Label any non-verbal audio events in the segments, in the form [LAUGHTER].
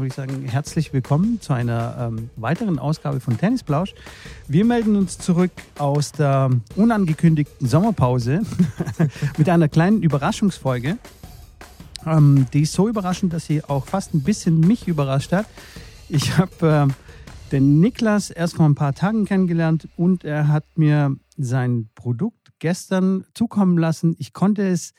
würde ich sagen, herzlich willkommen zu einer ähm, weiteren Ausgabe von Tennisplausch. Wir melden uns zurück aus der unangekündigten Sommerpause [LAUGHS] mit einer kleinen Überraschungsfolge. Ähm, die ist so überraschend, dass sie auch fast ein bisschen mich überrascht hat. Ich habe äh, den Niklas erst vor ein paar Tagen kennengelernt und er hat mir sein Produkt gestern zukommen lassen. Ich konnte es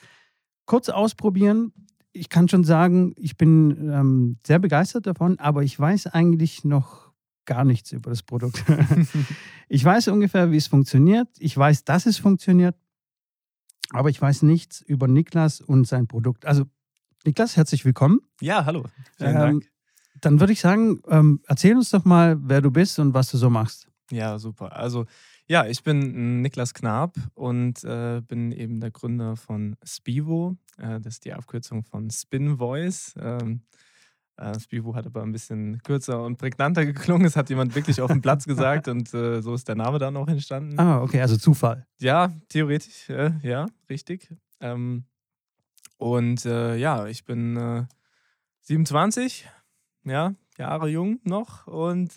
kurz ausprobieren. Ich kann schon sagen, ich bin ähm, sehr begeistert davon, aber ich weiß eigentlich noch gar nichts über das Produkt. [LAUGHS] [LAUGHS] ich weiß ungefähr, wie es funktioniert. Ich weiß, dass es funktioniert, aber ich weiß nichts über Niklas und sein Produkt. Also, Niklas, herzlich willkommen. Ja, hallo. Vielen ähm, Dank. Dann würde ich sagen, ähm, erzähl uns doch mal, wer du bist und was du so machst. Ja, super. Also, ja, ich bin Niklas Knab und äh, bin eben der Gründer von Spivo. Äh, das ist die Abkürzung von Spin Voice. Ähm, äh, Spivo hat aber ein bisschen kürzer und prägnanter geklungen. Es hat jemand wirklich auf dem Platz gesagt und äh, so ist der Name dann auch entstanden. Ah, okay, also Zufall. Ja, theoretisch, äh, ja, richtig. Ähm, und äh, ja, ich bin 27, ja, Jahre jung noch und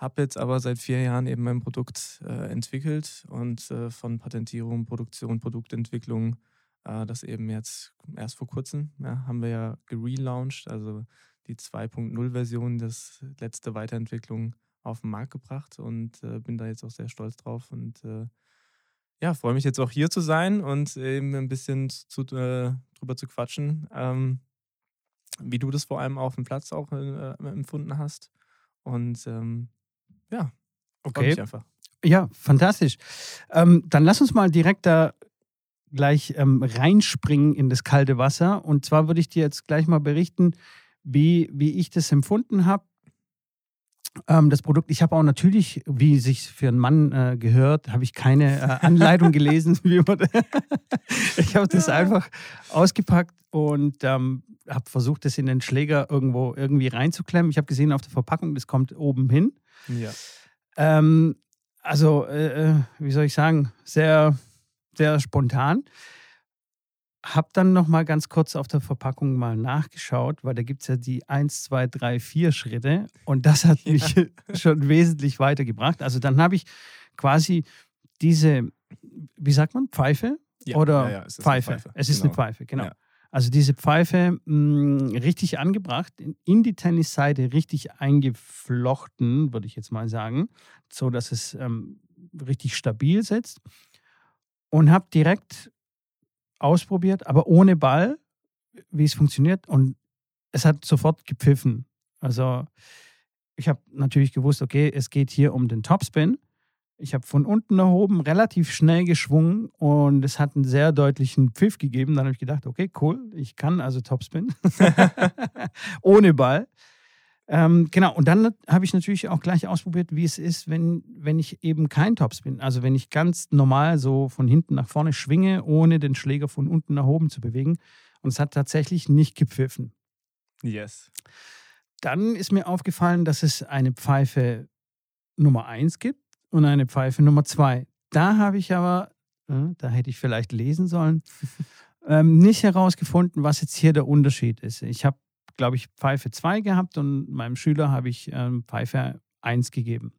habe jetzt aber seit vier Jahren eben mein Produkt äh, entwickelt und äh, von Patentierung, Produktion, Produktentwicklung, äh, das eben jetzt erst vor kurzem ja, haben wir ja gelauncht, also die 2.0-Version, das letzte Weiterentwicklung auf den Markt gebracht und äh, bin da jetzt auch sehr stolz drauf und äh, ja, freue mich jetzt auch hier zu sein und eben ein bisschen zu, äh, drüber zu quatschen, ähm, wie du das vor allem auf dem Platz auch empfunden hast. Und ähm, ja, okay. Ja, fantastisch. Ähm, dann lass uns mal direkt da gleich ähm, reinspringen in das kalte Wasser. Und zwar würde ich dir jetzt gleich mal berichten, wie, wie ich das empfunden habe. Ähm, das Produkt, ich habe auch natürlich, wie sich für einen Mann äh, gehört, habe ich keine äh, [LAUGHS] Anleitung gelesen. [LAUGHS] ich habe das einfach ausgepackt und ähm, habe versucht, das in den Schläger irgendwo irgendwie reinzuklemmen. Ich habe gesehen auf der Verpackung, das kommt oben hin. Ja. Ähm, also, äh, äh, wie soll ich sagen, sehr, sehr spontan. Hab dann noch mal ganz kurz auf der Verpackung mal nachgeschaut, weil da gibt es ja die 1, 2, 3, 4 Schritte und das hat [LAUGHS] mich ja. schon wesentlich weitergebracht. Also dann habe ich quasi diese, wie sagt man, Pfeife? Ja, Oder ja, ja, es Pfeife. Pfeife. Es ist genau. eine Pfeife, genau. Also diese Pfeife mh, mm, richtig angebracht, in die Tennisseite richtig eingeflochten, würde ich jetzt mal sagen, so dass es ähm, richtig stabil sitzt. Und habe direkt ausprobiert, aber ohne Ball, wie es funktioniert. Und es hat sofort gepfiffen. Also ich habe natürlich gewusst, okay, es geht hier um den Topspin. Ich habe von unten nach oben relativ schnell geschwungen und es hat einen sehr deutlichen Pfiff gegeben. Dann habe ich gedacht, okay, cool, ich kann also Topspin. [LAUGHS] [LAUGHS] Ohne Ball. Ähm, genau, und dann habe ich natürlich auch gleich ausprobiert, wie es ist, wenn, wenn ich eben kein Topspin, also wenn ich ganz normal so von hinten nach vorne schwinge, ohne den Schläger von unten nach oben zu bewegen. Und es hat tatsächlich nicht gepfiffen. Yes. Dann ist mir aufgefallen, dass es eine Pfeife Nummer 1 gibt und eine Pfeife Nummer zwei. Da habe ich aber, äh, da hätte ich vielleicht lesen sollen, [LAUGHS] ähm, nicht herausgefunden, was jetzt hier der Unterschied ist. Ich habe, glaube ich, Pfeife 2 gehabt und meinem Schüler habe ich ähm, Pfeife 1 gegeben.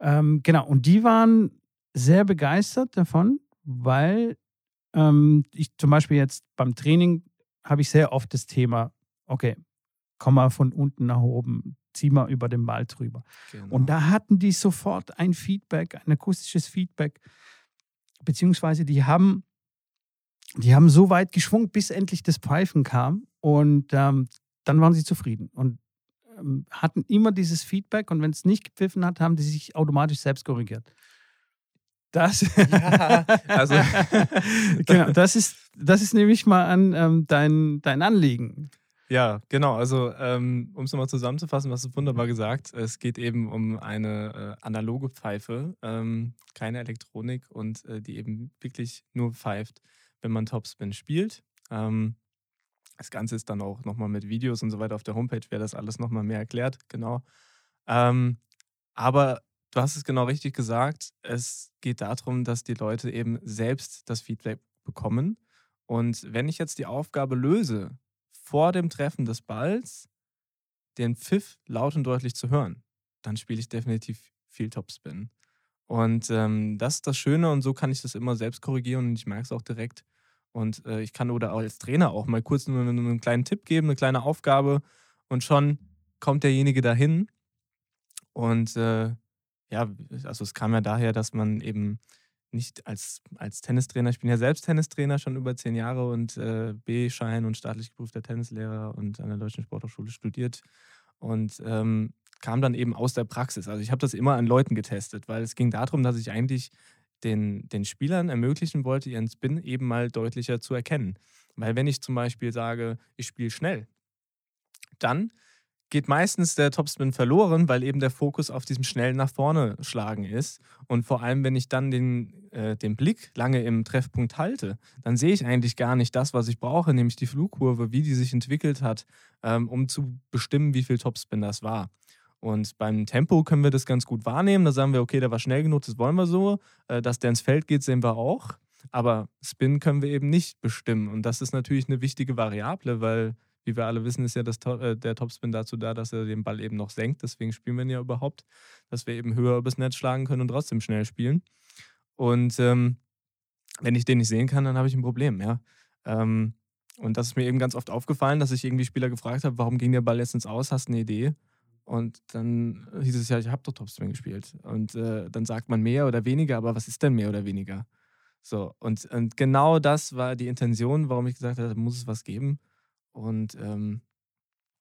Ähm, genau, und die waren sehr begeistert davon, weil ich zum Beispiel jetzt beim Training habe ich sehr oft das Thema, okay, komm mal von unten nach oben, zieh mal über den Ball drüber. Genau. Und da hatten die sofort ein Feedback, ein akustisches Feedback, beziehungsweise die haben, die haben so weit geschwungen, bis endlich das Pfeifen kam und ähm, dann waren sie zufrieden und ähm, hatten immer dieses Feedback und wenn es nicht gepfiffen hat, haben die sich automatisch selbst korrigiert. Das, ja, also [LAUGHS] genau, das ist, das ist nämlich mal an ähm, dein, dein Anliegen. Ja, genau. Also, ähm, um es nochmal zusammenzufassen, was du wunderbar gesagt. Es geht eben um eine äh, analoge Pfeife, ähm, keine Elektronik und äh, die eben wirklich nur pfeift, wenn man Topspin spielt. Ähm, das Ganze ist dann auch nochmal mit Videos und so weiter auf der Homepage, wer das alles nochmal mehr erklärt, genau. Ähm, aber du hast es genau richtig gesagt. Es geht darum, dass die Leute eben selbst das Feedback bekommen. Und wenn ich jetzt die Aufgabe löse, vor dem Treffen des Balls den Pfiff laut und deutlich zu hören, dann spiele ich definitiv viel Topspin. Und ähm, das ist das Schöne und so kann ich das immer selbst korrigieren und ich merke es auch direkt. Und äh, ich kann oder als Trainer auch mal kurz nur einen, einen kleinen Tipp geben, eine kleine Aufgabe und schon kommt derjenige dahin. Und äh, ja, also es kam ja daher, dass man eben nicht als, als Tennistrainer, ich bin ja selbst Tennistrainer schon über zehn Jahre und äh, B-Schein und staatlich geprüfter Tennislehrer und an der Deutschen Sporthochschule studiert und ähm, kam dann eben aus der Praxis. Also ich habe das immer an Leuten getestet, weil es ging darum, dass ich eigentlich den, den Spielern ermöglichen wollte, ihren Spin eben mal deutlicher zu erkennen. Weil wenn ich zum Beispiel sage, ich spiele schnell, dann geht meistens der Topspin verloren, weil eben der Fokus auf diesem schnellen nach vorne schlagen ist. Und vor allem, wenn ich dann den, äh, den Blick lange im Treffpunkt halte, dann sehe ich eigentlich gar nicht das, was ich brauche, nämlich die Flugkurve, wie die sich entwickelt hat, ähm, um zu bestimmen, wie viel Topspin das war. Und beim Tempo können wir das ganz gut wahrnehmen. Da sagen wir, okay, der war schnell genug, das wollen wir so. Äh, dass der ins Feld geht, sehen wir auch. Aber Spin können wir eben nicht bestimmen. Und das ist natürlich eine wichtige Variable, weil wie wir alle wissen, ist ja das, äh, der Topspin dazu da, dass er den Ball eben noch senkt. Deswegen spielen wir ihn ja überhaupt, dass wir eben höher übers Netz schlagen können und trotzdem schnell spielen. Und ähm, wenn ich den nicht sehen kann, dann habe ich ein Problem, ja. Ähm, und das ist mir eben ganz oft aufgefallen, dass ich irgendwie Spieler gefragt habe, warum ging der Ball letztens aus, hast du eine Idee? Und dann hieß es ja, ich habe doch Topspin gespielt. Und äh, dann sagt man mehr oder weniger, aber was ist denn mehr oder weniger? So, und, und genau das war die Intention, warum ich gesagt habe, muss es was geben. Und ähm,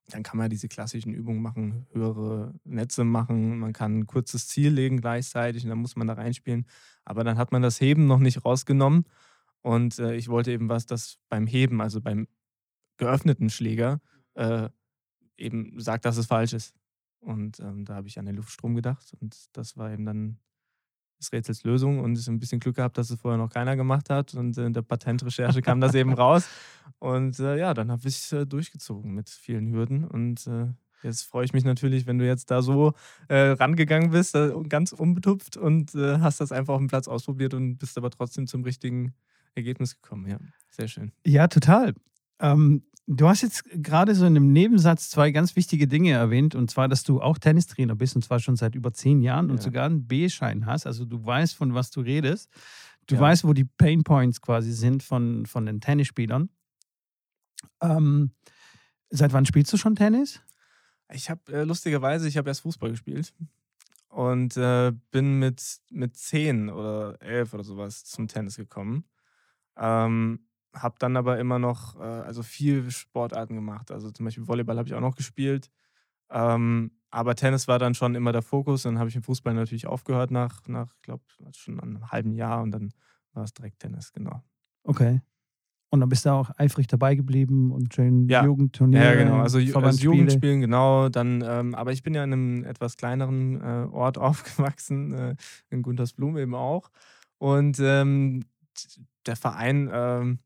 dann kann man diese klassischen Übungen machen, höhere Netze machen, man kann ein kurzes Ziel legen gleichzeitig und dann muss man da reinspielen. Aber dann hat man das Heben noch nicht rausgenommen. Und äh, ich wollte eben was, das beim Heben, also beim geöffneten Schläger, äh, eben sagt, dass es falsch ist. Und ähm, da habe ich an den Luftstrom gedacht und das war eben dann des Rätsels Lösung und ich ein bisschen Glück gehabt, dass es vorher noch keiner gemacht hat. Und in der Patentrecherche kam das eben [LAUGHS] raus. Und äh, ja, dann habe ich es äh, durchgezogen mit vielen Hürden. Und äh, jetzt freue ich mich natürlich, wenn du jetzt da so äh, rangegangen bist, äh, ganz unbetupft und äh, hast das einfach auf dem Platz ausprobiert und bist aber trotzdem zum richtigen Ergebnis gekommen. Ja, sehr schön. Ja, total. Ähm, du hast jetzt gerade so in einem Nebensatz zwei ganz wichtige Dinge erwähnt, und zwar, dass du auch Tennistrainer bist, und zwar schon seit über zehn Jahren ja. und sogar einen B-Schein hast. Also du weißt, von was du redest. Du ja. weißt, wo die Pain Points quasi sind von, von den Tennisspielern. Ähm, seit wann spielst du schon Tennis? Ich habe äh, lustigerweise, ich habe erst Fußball gespielt und äh, bin mit, mit zehn oder elf oder sowas zum Tennis gekommen. Ähm, habe dann aber immer noch, äh, also viel Sportarten gemacht. Also zum Beispiel Volleyball habe ich auch noch gespielt. Ähm, aber Tennis war dann schon immer der Fokus. Dann habe ich im Fußball natürlich aufgehört nach, nach ich glaube, schon einem halben Jahr und dann war es direkt Tennis, genau. Okay. Und dann bist du auch eifrig dabei geblieben und schön ja. Jugendturniere. Ja, genau. Also, also Jugendspielen, genau. Dann, ähm, aber ich bin ja in einem etwas kleineren äh, Ort [LAUGHS] aufgewachsen, äh, in Guntersblum eben auch. Und ähm, der Verein ähm,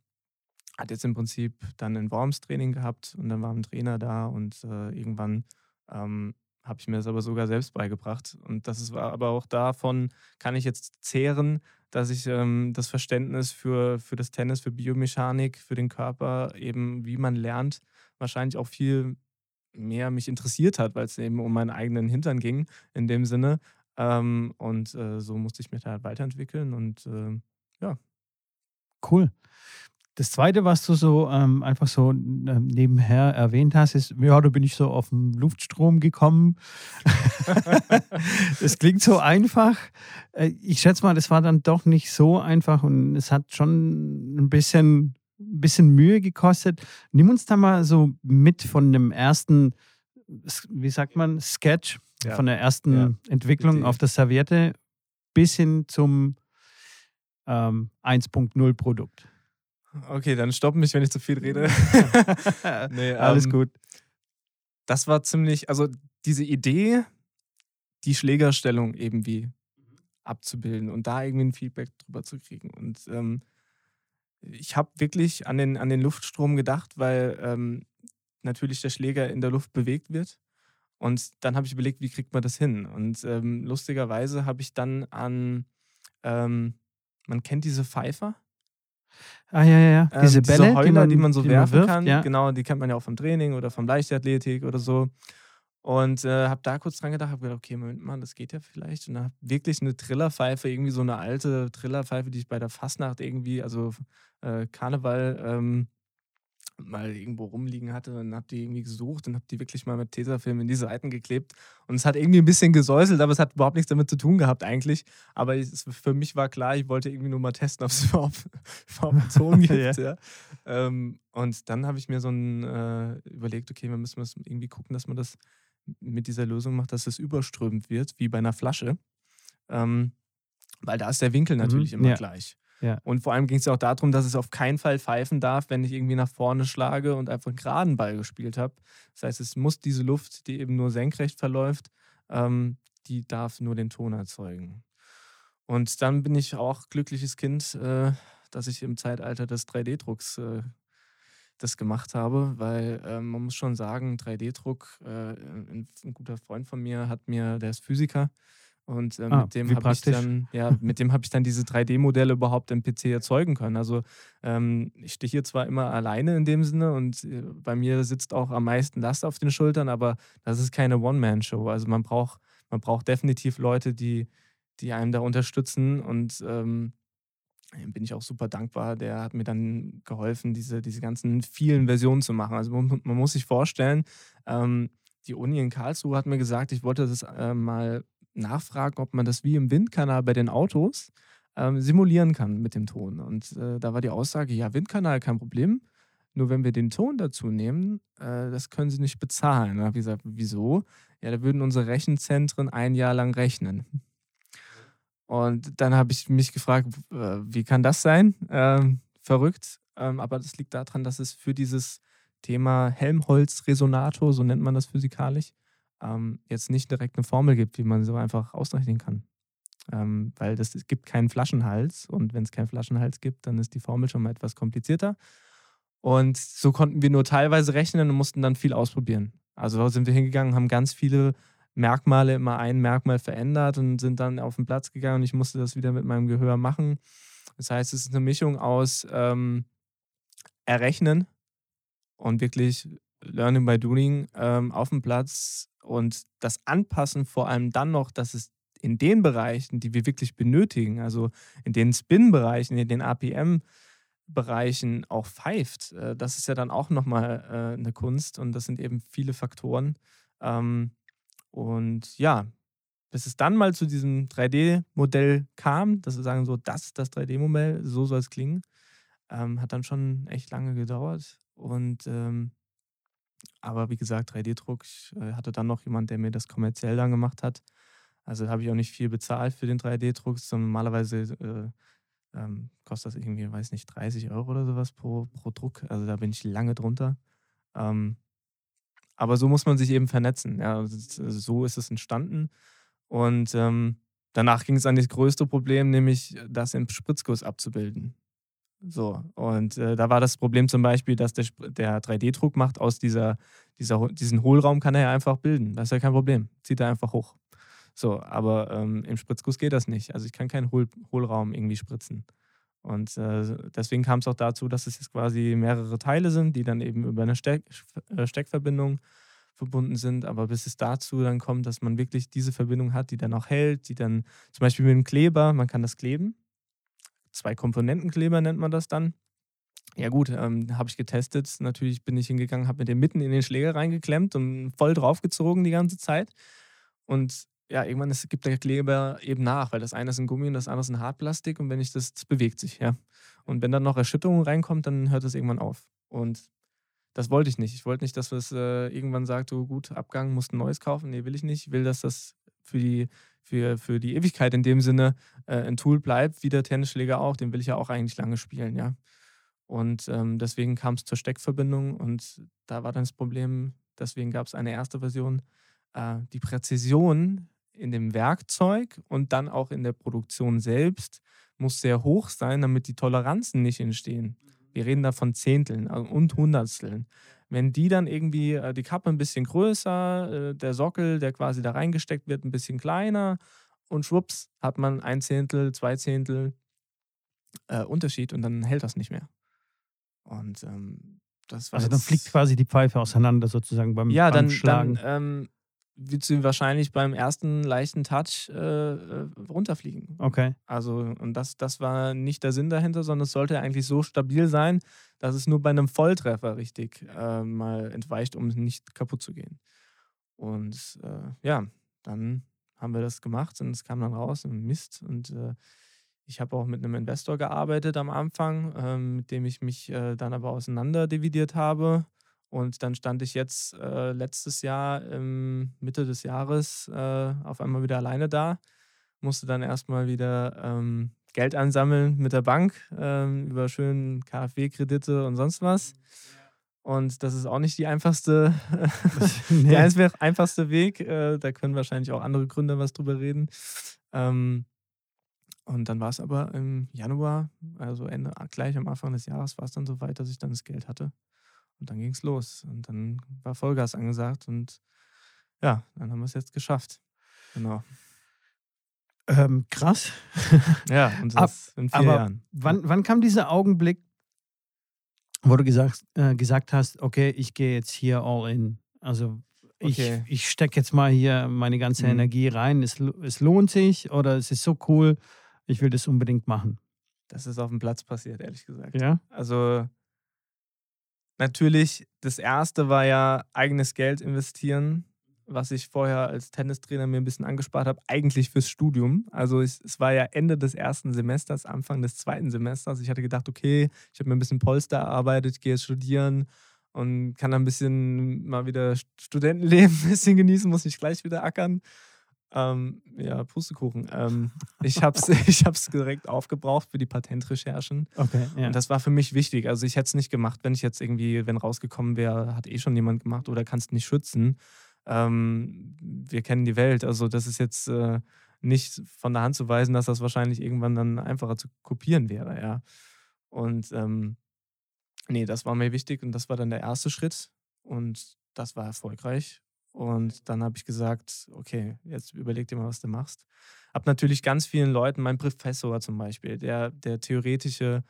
hat jetzt im Prinzip dann ein Worms-Training gehabt und dann war ein Trainer da und äh, irgendwann ähm, habe ich mir das aber sogar selbst beigebracht. Und das ist aber auch davon, kann ich jetzt zehren, dass ich ähm, das Verständnis für, für das Tennis, für Biomechanik, für den Körper, eben wie man lernt, wahrscheinlich auch viel mehr mich interessiert hat, weil es eben um meinen eigenen Hintern ging in dem Sinne. Ähm, und äh, so musste ich mich da halt weiterentwickeln und äh, ja. Cool. Das Zweite, was du so ähm, einfach so ähm, nebenher erwähnt hast, ist, ja, da bin ich so auf den Luftstrom gekommen. [LAUGHS] das klingt so einfach. Äh, ich schätze mal, das war dann doch nicht so einfach und es hat schon ein bisschen, ein bisschen Mühe gekostet. Nimm uns da mal so mit von dem ersten, wie sagt man, Sketch, ja. von der ersten ja. Entwicklung auf der Serviette bis hin zum ähm, 1.0 Produkt. Okay, dann stopp mich, wenn ich zu viel rede. [LAUGHS] nee, [LAUGHS] Alles ähm, gut. Das war ziemlich, also diese Idee, die Schlägerstellung irgendwie abzubilden und da irgendwie ein Feedback drüber zu kriegen. Und ähm, ich habe wirklich an den, an den Luftstrom gedacht, weil ähm, natürlich der Schläger in der Luft bewegt wird. Und dann habe ich überlegt, wie kriegt man das hin? Und ähm, lustigerweise habe ich dann an, ähm, man kennt diese Pfeifer, Ah, ja, ja, ja. Ähm, diese Bälle, diese Heuler, die man, die man so die werfen man wirft, kann. Ja. Genau, die kennt man ja auch vom Training oder vom Leichtathletik oder so. Und äh, habe da kurz dran gedacht, habe gedacht, okay, Moment mal, das geht ja vielleicht. Und habe wirklich eine Trillerpfeife, irgendwie so eine alte Trillerpfeife, die ich bei der Fastnacht irgendwie, also äh, Karneval, ähm, mal irgendwo rumliegen hatte und habe die irgendwie gesucht und habe die wirklich mal mit Tesafilm in die Seiten geklebt. Und es hat irgendwie ein bisschen gesäuselt, aber es hat überhaupt nichts damit zu tun gehabt eigentlich. Aber es, für mich war klar, ich wollte irgendwie nur mal testen, [LAUGHS] ob es überhaupt, [LAUGHS] überhaupt Ton [LAUGHS] gibt. ja. Ja. Ähm, und dann habe ich mir so ein, äh, überlegt, okay, wir müssen irgendwie gucken, dass man das mit dieser Lösung macht, dass es überströmend wird, wie bei einer Flasche. Ähm, weil da ist der Winkel mhm, natürlich mhm, immer ja. gleich. Ja. Und vor allem ging es ja auch darum, dass es auf keinen Fall pfeifen darf, wenn ich irgendwie nach vorne schlage und einfach einen geraden Ball gespielt habe. Das heißt, es muss diese Luft, die eben nur senkrecht verläuft, ähm, die darf nur den Ton erzeugen. Und dann bin ich auch glückliches Kind, äh, dass ich im Zeitalter des 3D-Drucks äh, das gemacht habe, weil äh, man muss schon sagen, 3D-Druck, äh, ein, ein, guter Freund von mir hat mir, der ist Physiker, und äh, ah, mit dem habe ich dann, ja, [LAUGHS] mit dem habe ich dann diese 3D-Modelle überhaupt im PC erzeugen können. Also ähm, ich stehe hier zwar immer alleine in dem Sinne und äh, bei mir sitzt auch am meisten Last auf den Schultern, aber das ist keine One-Man-Show. Also man braucht, man braucht definitiv Leute, die, die einem da unterstützen und ähm, bin ich auch super dankbar. Der hat mir dann geholfen, diese, diese ganzen vielen Versionen zu machen. Also man, man muss sich vorstellen, ähm, die Uni in Karlsruhe hat mir gesagt, ich wollte das äh, mal nachfragen, ob man das wie im Windkanal bei den Autos ähm, simulieren kann mit dem Ton. Und äh, da war die Aussage, ja, Windkanal kein Problem. Nur wenn wir den Ton dazu nehmen, äh, das können sie nicht bezahlen. Da habe ich gesagt, wieso? Ja, da würden unsere Rechenzentren ein Jahr lang rechnen. Und dann habe ich mich gefragt, äh, wie kann das sein? Ähm, verrückt. Ähm, aber das liegt daran, dass es für dieses Thema Helmholtz-Resonator, so nennt man das physikalisch, ähm, jetzt nicht direkt eine Formel gibt, wie man so einfach ausrechnen kann. Ähm, weil das, es gibt keinen Flaschenhals und wenn es keinen Flaschenhals gibt, dann ist die Formel schon mal etwas komplizierter. Und so konnten wir nur teilweise rechnen und mussten dann viel ausprobieren. Also sind wir hingegangen, haben ganz viele Merkmale, immer ein Merkmal verändert und sind dann auf den Platz gegangen und ich musste das wieder mit meinem Gehör machen. Das heißt, es ist eine Mischung aus ähm, Errechnen und wirklich Learning by Doing ähm, auf dem Platz und das Anpassen vor allem dann noch, dass es in den Bereichen, die wir wirklich benötigen, also in den Spin-Bereichen, in den APM-Bereichen auch pfeift, äh, das ist ja dann auch nochmal äh, eine Kunst und das sind eben viele Faktoren. Ähm, und ja, bis es dann mal zu diesem 3D-Modell kam, dass wir sagen, so, das ist das 3D-Modell, so soll es klingen, ähm, hat dann schon echt lange gedauert. Und ähm, aber wie gesagt, 3D-Druck, ich äh, hatte dann noch jemand, der mir das kommerziell dann gemacht hat. Also habe ich auch nicht viel bezahlt für den 3D-Druck, sondern normalerweise äh, ähm, kostet das irgendwie, weiß nicht, 30 Euro oder sowas pro, pro Druck. Also da bin ich lange drunter. Ähm, aber so muss man sich eben vernetzen. Ja, also so ist es entstanden. Und ähm, danach ging es an das größte Problem, nämlich das im Spritzguss abzubilden. So, und äh, da war das Problem zum Beispiel, dass der, der 3D-Druck macht aus dieser, dieser, diesen Hohlraum kann er ja einfach bilden. Das ist ja kein Problem. Zieht er einfach hoch. So, aber ähm, im Spritzguss geht das nicht. Also ich kann keinen Hohl Hohlraum irgendwie spritzen. Und äh, deswegen kam es auch dazu, dass es jetzt quasi mehrere Teile sind, die dann eben über eine Steck, äh, Steckverbindung verbunden sind. Aber bis es dazu dann kommt, dass man wirklich diese Verbindung hat, die dann auch hält, die dann zum Beispiel mit dem Kleber, man kann das kleben zwei Komponentenkleber nennt man das dann. Ja gut, ähm, habe ich getestet. Natürlich bin ich hingegangen, habe mir den mitten in den Schläger reingeklemmt und voll draufgezogen die ganze Zeit. Und ja, irgendwann ist, gibt der Kleber eben nach, weil das eine ist ein Gummi und das andere ist ein Hartplastik und wenn ich das, das bewegt sich, ja. Und wenn dann noch Erschütterung reinkommt, dann hört das irgendwann auf. Und das wollte ich nicht. Ich wollte nicht, dass es äh, irgendwann sagt, so gut, Abgang, musst ein neues kaufen. Nee, will ich nicht. Ich will, dass das für die für, für die Ewigkeit in dem Sinne äh, ein Tool bleibt, wie der Tennisschläger auch. Den will ich ja auch eigentlich lange spielen, ja. Und ähm, deswegen kam es zur Steckverbindung und da war dann das Problem, deswegen gab es eine erste Version. Äh, die Präzision in dem Werkzeug und dann auch in der Produktion selbst muss sehr hoch sein, damit die Toleranzen nicht entstehen. Wir reden da von Zehnteln äh, und Hundertsteln. Wenn die dann irgendwie äh, die Kappe ein bisschen größer, äh, der Sockel, der quasi da reingesteckt wird, ein bisschen kleiner und schwupps hat man ein Zehntel, zwei Zehntel äh, Unterschied und dann hält das nicht mehr. Und ähm, das war also dann fliegt quasi die Pfeife auseinander sozusagen beim, ja, beim dann, Schlagen. Dann, ähm, wird sie wahrscheinlich beim ersten leichten Touch äh, äh, runterfliegen. Okay. Also, und das, das war nicht der Sinn dahinter, sondern es sollte eigentlich so stabil sein, dass es nur bei einem Volltreffer richtig äh, mal entweicht, um nicht kaputt zu gehen. Und äh, ja, dann haben wir das gemacht und es kam dann raus im Mist. Und äh, ich habe auch mit einem Investor gearbeitet am Anfang, ähm, mit dem ich mich äh, dann aber auseinander dividiert habe. Und dann stand ich jetzt äh, letztes Jahr, ähm, Mitte des Jahres, äh, auf einmal wieder alleine da. Musste dann erstmal wieder ähm, Geld ansammeln mit der Bank ähm, über schönen KfW-Kredite und sonst was. Und das ist auch nicht die einfachste, [LAUGHS] [LAUGHS] nee. der einfachste Weg. Äh, da können wahrscheinlich auch andere Gründer was drüber reden. Ähm, und dann war es aber im Januar, also Ende, gleich am Anfang des Jahres, war es dann so weit, dass ich dann das Geld hatte. Und dann ging es los. Und dann war Vollgas angesagt. Und ja, dann haben wir es jetzt geschafft. Genau. Ähm, krass. ja, [LAUGHS] und das Ab, in vier aber Jahren. Wann, wann kam dieser Augenblick, wo du gesagt, äh, gesagt hast, okay, ich gehe jetzt hier all in? Also ich, okay. ich stecke jetzt mal hier meine ganze mhm. Energie rein. Es, es lohnt sich oder es ist so cool, ich will das unbedingt machen. Das ist auf dem Platz passiert, ehrlich gesagt. Ja. Also Natürlich, das erste war ja eigenes Geld investieren, was ich vorher als Tennistrainer mir ein bisschen angespart habe, eigentlich fürs Studium. Also es, es war ja Ende des ersten Semesters, Anfang des zweiten Semesters. Ich hatte gedacht, okay, ich habe mir ein bisschen Polster erarbeitet, gehe studieren und kann ein bisschen mal wieder Studentenleben [LAUGHS] ein bisschen genießen, muss nicht gleich wieder ackern. Ähm, ja, Pustekuchen. Ähm, ich habe es [LAUGHS] ich hab's direkt aufgebraucht für die Patentrecherchen. Okay, ja. Und das war für mich wichtig. Also ich hätte es nicht gemacht, wenn ich jetzt irgendwie, wenn rausgekommen wäre, hat eh schon jemand gemacht oder kannst nicht schützen. Ähm, wir kennen die Welt. Also das ist jetzt äh, nicht von der Hand zu weisen, dass das wahrscheinlich irgendwann dann einfacher zu kopieren wäre, ja. Und ähm, nee, das war mir wichtig und das war dann der erste Schritt. Und das war erfolgreich. Und dann habe ich gesagt, okay, jetzt überleg dir mal, was du machst. Hab natürlich ganz vielen Leuten, mein Professor zum Beispiel, der, der theoretische,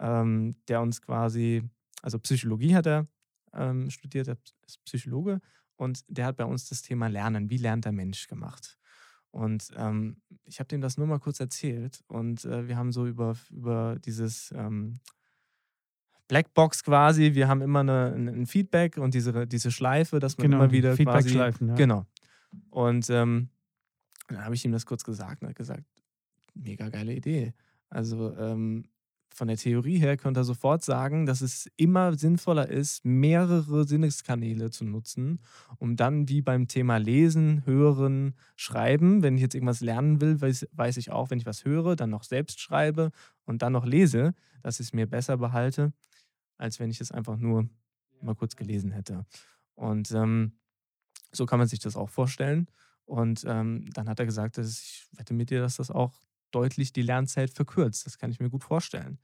ähm, der uns quasi, also Psychologie hat er ähm, studiert, er ist Psychologe und der hat bei uns das Thema Lernen, wie lernt der Mensch gemacht. Und ähm, ich habe dem das nur mal kurz erzählt und äh, wir haben so über, über dieses ähm, Blackbox quasi. Wir haben immer eine, ein Feedback und diese, diese Schleife, dass man genau, immer wieder Feedback-Schleifen, ja. Genau. Und ähm, dann habe ich ihm das kurz gesagt und er hat gesagt, mega geile Idee. Also ähm, von der Theorie her könnte er sofort sagen, dass es immer sinnvoller ist, mehrere Sinneskanäle zu nutzen, um dann wie beim Thema Lesen, Hören, Schreiben, wenn ich jetzt irgendwas lernen will, weiß, weiß ich auch, wenn ich was höre, dann noch selbst schreibe und dann noch lese, dass ich es mir besser behalte, als wenn ich es einfach nur mal kurz gelesen hätte. Und ähm, so kann man sich das auch vorstellen. Und ähm, dann hat er gesagt, dass ich wette mit dir, dass das auch deutlich die Lernzeit verkürzt. Das kann ich mir gut vorstellen.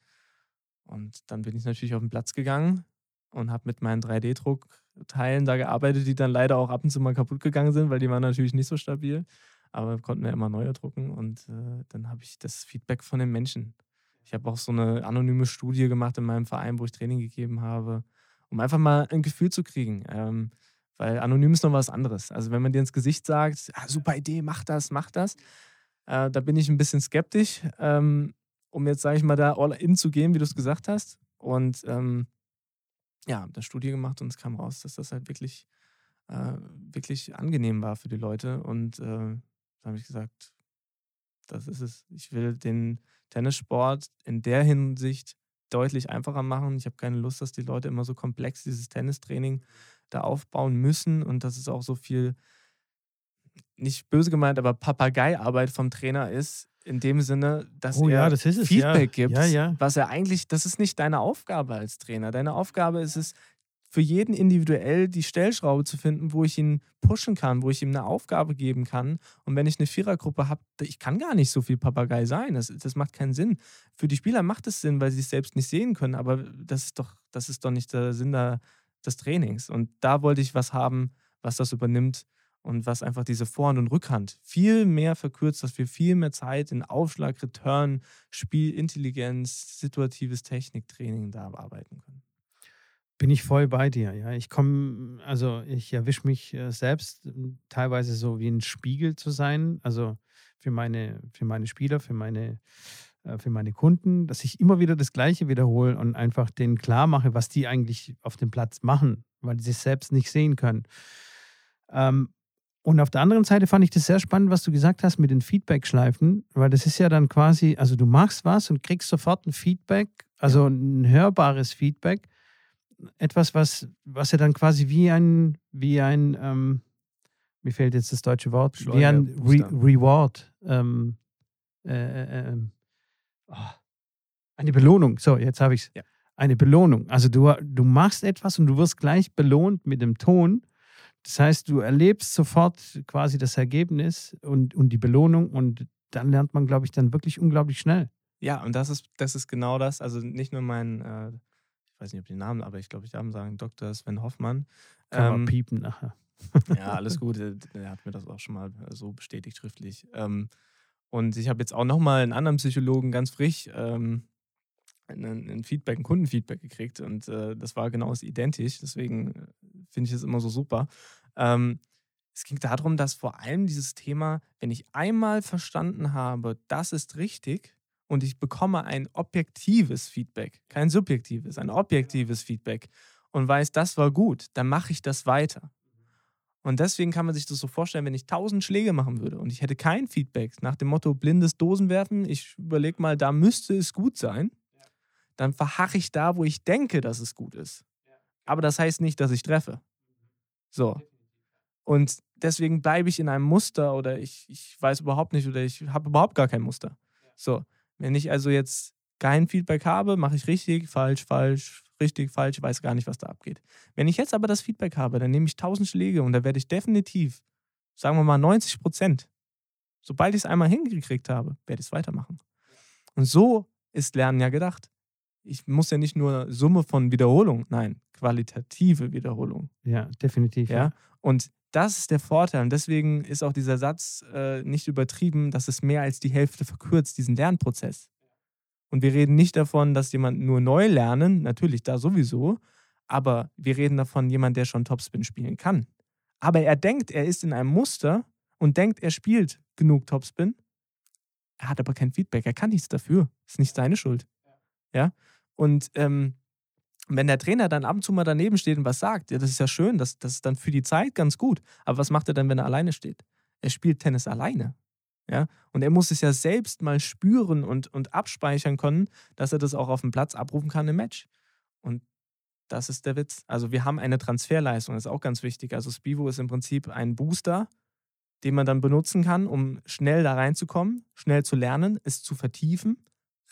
Und dann bin ich natürlich auf den Platz gegangen und habe mit meinen 3D-Druckteilen da gearbeitet, die dann leider auch ab und zu mal kaputt gegangen sind, weil die waren natürlich nicht so stabil. Aber konnten ja immer neue drucken und äh, dann habe ich das Feedback von den Menschen ich habe auch so eine anonyme Studie gemacht in meinem Verein, wo ich Training gegeben habe, um einfach mal ein Gefühl zu kriegen. Ähm, weil anonym ist noch was anderes. Also wenn man dir ins Gesicht sagt, ah, super Idee, mach das, mach das, äh, da bin ich ein bisschen skeptisch, ähm, um jetzt, sage ich mal, da all in zu gehen, wie du es gesagt hast. Und ähm, ja, habe eine Studie gemacht und es kam raus, dass das halt wirklich, äh, wirklich angenehm war für die Leute. Und äh, da habe ich gesagt, das ist es. Ich will den Tennissport in der Hinsicht deutlich einfacher machen. Ich habe keine Lust, dass die Leute immer so komplex dieses Tennistraining da aufbauen müssen und dass es auch so viel, nicht böse gemeint, aber Papageiarbeit vom Trainer ist, in dem Sinne, dass oh, er ja, das Feedback ja. gibt, ja, was er eigentlich, das ist nicht deine Aufgabe als Trainer. Deine Aufgabe ist es, für jeden individuell die Stellschraube zu finden, wo ich ihn pushen kann, wo ich ihm eine Aufgabe geben kann. Und wenn ich eine Vierergruppe habe, ich kann gar nicht so viel Papagei sein. Das, das macht keinen Sinn. Für die Spieler macht es Sinn, weil sie es selbst nicht sehen können, aber das ist doch, das ist doch nicht der Sinn da, des Trainings. Und da wollte ich was haben, was das übernimmt und was einfach diese Vorhand und Rückhand viel mehr verkürzt, dass wir viel mehr Zeit in Aufschlag, Return, Spielintelligenz, situatives Techniktraining da arbeiten können. Bin ich voll bei dir, ja. Ich komme, also ich erwische mich äh, selbst teilweise so wie ein Spiegel zu sein, also für meine, für meine Spieler, für meine, äh, für meine Kunden, dass ich immer wieder das Gleiche wiederhole und einfach denen klar mache, was die eigentlich auf dem Platz machen, weil sie es selbst nicht sehen können. Ähm, und auf der anderen Seite fand ich das sehr spannend, was du gesagt hast mit den Feedback-Schleifen, weil das ist ja dann quasi, also du machst was und kriegst sofort ein Feedback, also ein hörbares Feedback etwas, was, was ja dann quasi wie ein, wie ein, ähm, mir fehlt jetzt das deutsche Wort, wie ein Re Reward, ähm, äh, äh, oh, eine Belohnung. So, jetzt habe ich es. Ja. Eine Belohnung. Also du, du machst etwas und du wirst gleich belohnt mit dem Ton. Das heißt, du erlebst sofort quasi das Ergebnis und, und die Belohnung und dann lernt man, glaube ich, dann wirklich unglaublich schnell. Ja, und das ist, das ist genau das. Also nicht nur mein äh, ich weiß nicht, ob die Namen, aber ich glaube, ich darf sagen, Dr. Sven Hoffmann. Kann ähm, man piepen nachher. ja, alles gut. Er hat mir das auch schon mal so bestätigt schriftlich. Ähm, und ich habe jetzt auch nochmal einen anderen Psychologen ganz frisch ähm, ein, Feedback, ein Kundenfeedback gekriegt und äh, das war genau identisch. Deswegen äh, finde ich es immer so super. Ähm, es ging darum, dass vor allem dieses Thema, wenn ich einmal verstanden habe, das ist richtig, und ich bekomme ein objektives Feedback, kein subjektives, ein objektives Feedback und weiß, das war gut, dann mache ich das weiter. Und deswegen kann man sich das so vorstellen, wenn ich tausend Schläge machen würde und ich hätte kein Feedback nach dem Motto blindes Dosenwerfen, ich überlege mal, da müsste es gut sein, dann verharre ich da, wo ich denke, dass es gut ist. Aber das heißt nicht, dass ich treffe. So. Und deswegen bleibe ich in einem Muster oder ich, ich weiß überhaupt nicht oder ich habe überhaupt gar kein Muster. So. Wenn ich also jetzt kein Feedback habe, mache ich richtig, falsch, falsch, richtig, falsch, weiß gar nicht, was da abgeht. Wenn ich jetzt aber das Feedback habe, dann nehme ich 1000 Schläge und da werde ich definitiv, sagen wir mal 90 Prozent, sobald ich es einmal hingekriegt habe, werde ich es weitermachen. Und so ist Lernen ja gedacht. Ich muss ja nicht nur Summe von Wiederholung, nein, qualitative Wiederholung. Ja, definitiv. Ja. ja. Und das ist der Vorteil. Und deswegen ist auch dieser Satz äh, nicht übertrieben, dass es mehr als die Hälfte verkürzt, diesen Lernprozess. Und wir reden nicht davon, dass jemand nur neu lernen, natürlich da sowieso, aber wir reden davon, jemand, der schon Topspin spielen kann. Aber er denkt, er ist in einem Muster und denkt, er spielt genug Topspin. Er hat aber kein Feedback, er kann nichts dafür. Ist nicht seine Schuld. Ja. Und ähm, wenn der Trainer dann ab und zu mal daneben steht und was sagt, ja, das ist ja schön, das, das ist dann für die Zeit ganz gut. Aber was macht er dann, wenn er alleine steht? Er spielt Tennis alleine. Ja? Und er muss es ja selbst mal spüren und, und abspeichern können, dass er das auch auf dem Platz abrufen kann im Match. Und das ist der Witz. Also wir haben eine Transferleistung, das ist auch ganz wichtig. Also Spivo ist im Prinzip ein Booster, den man dann benutzen kann, um schnell da reinzukommen, schnell zu lernen, es zu vertiefen,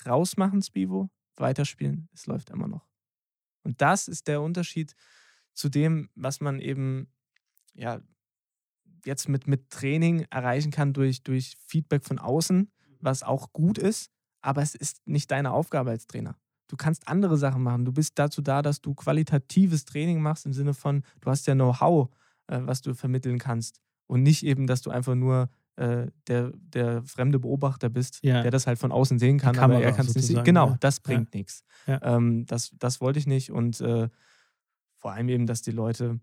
rausmachen Spivo, weiterspielen, es läuft immer noch. Und das ist der Unterschied zu dem, was man eben ja, jetzt mit, mit Training erreichen kann durch, durch Feedback von außen, mhm. was auch gut ist, aber es ist nicht deine Aufgabe als Trainer. Du kannst andere Sachen machen. Du bist dazu da, dass du qualitatives Training machst im Sinne von, du hast ja Know-how, äh, was du vermitteln kannst. Und nicht eben, dass du einfach nur äh, der, der fremde Beobachter bist, ja. der das halt von außen sehen kann, aber er kann es nicht sehen. Genau, ja. das bringt ja. nichts. Ähm, das, das wollte ich nicht und äh, vor allem eben, dass die Leute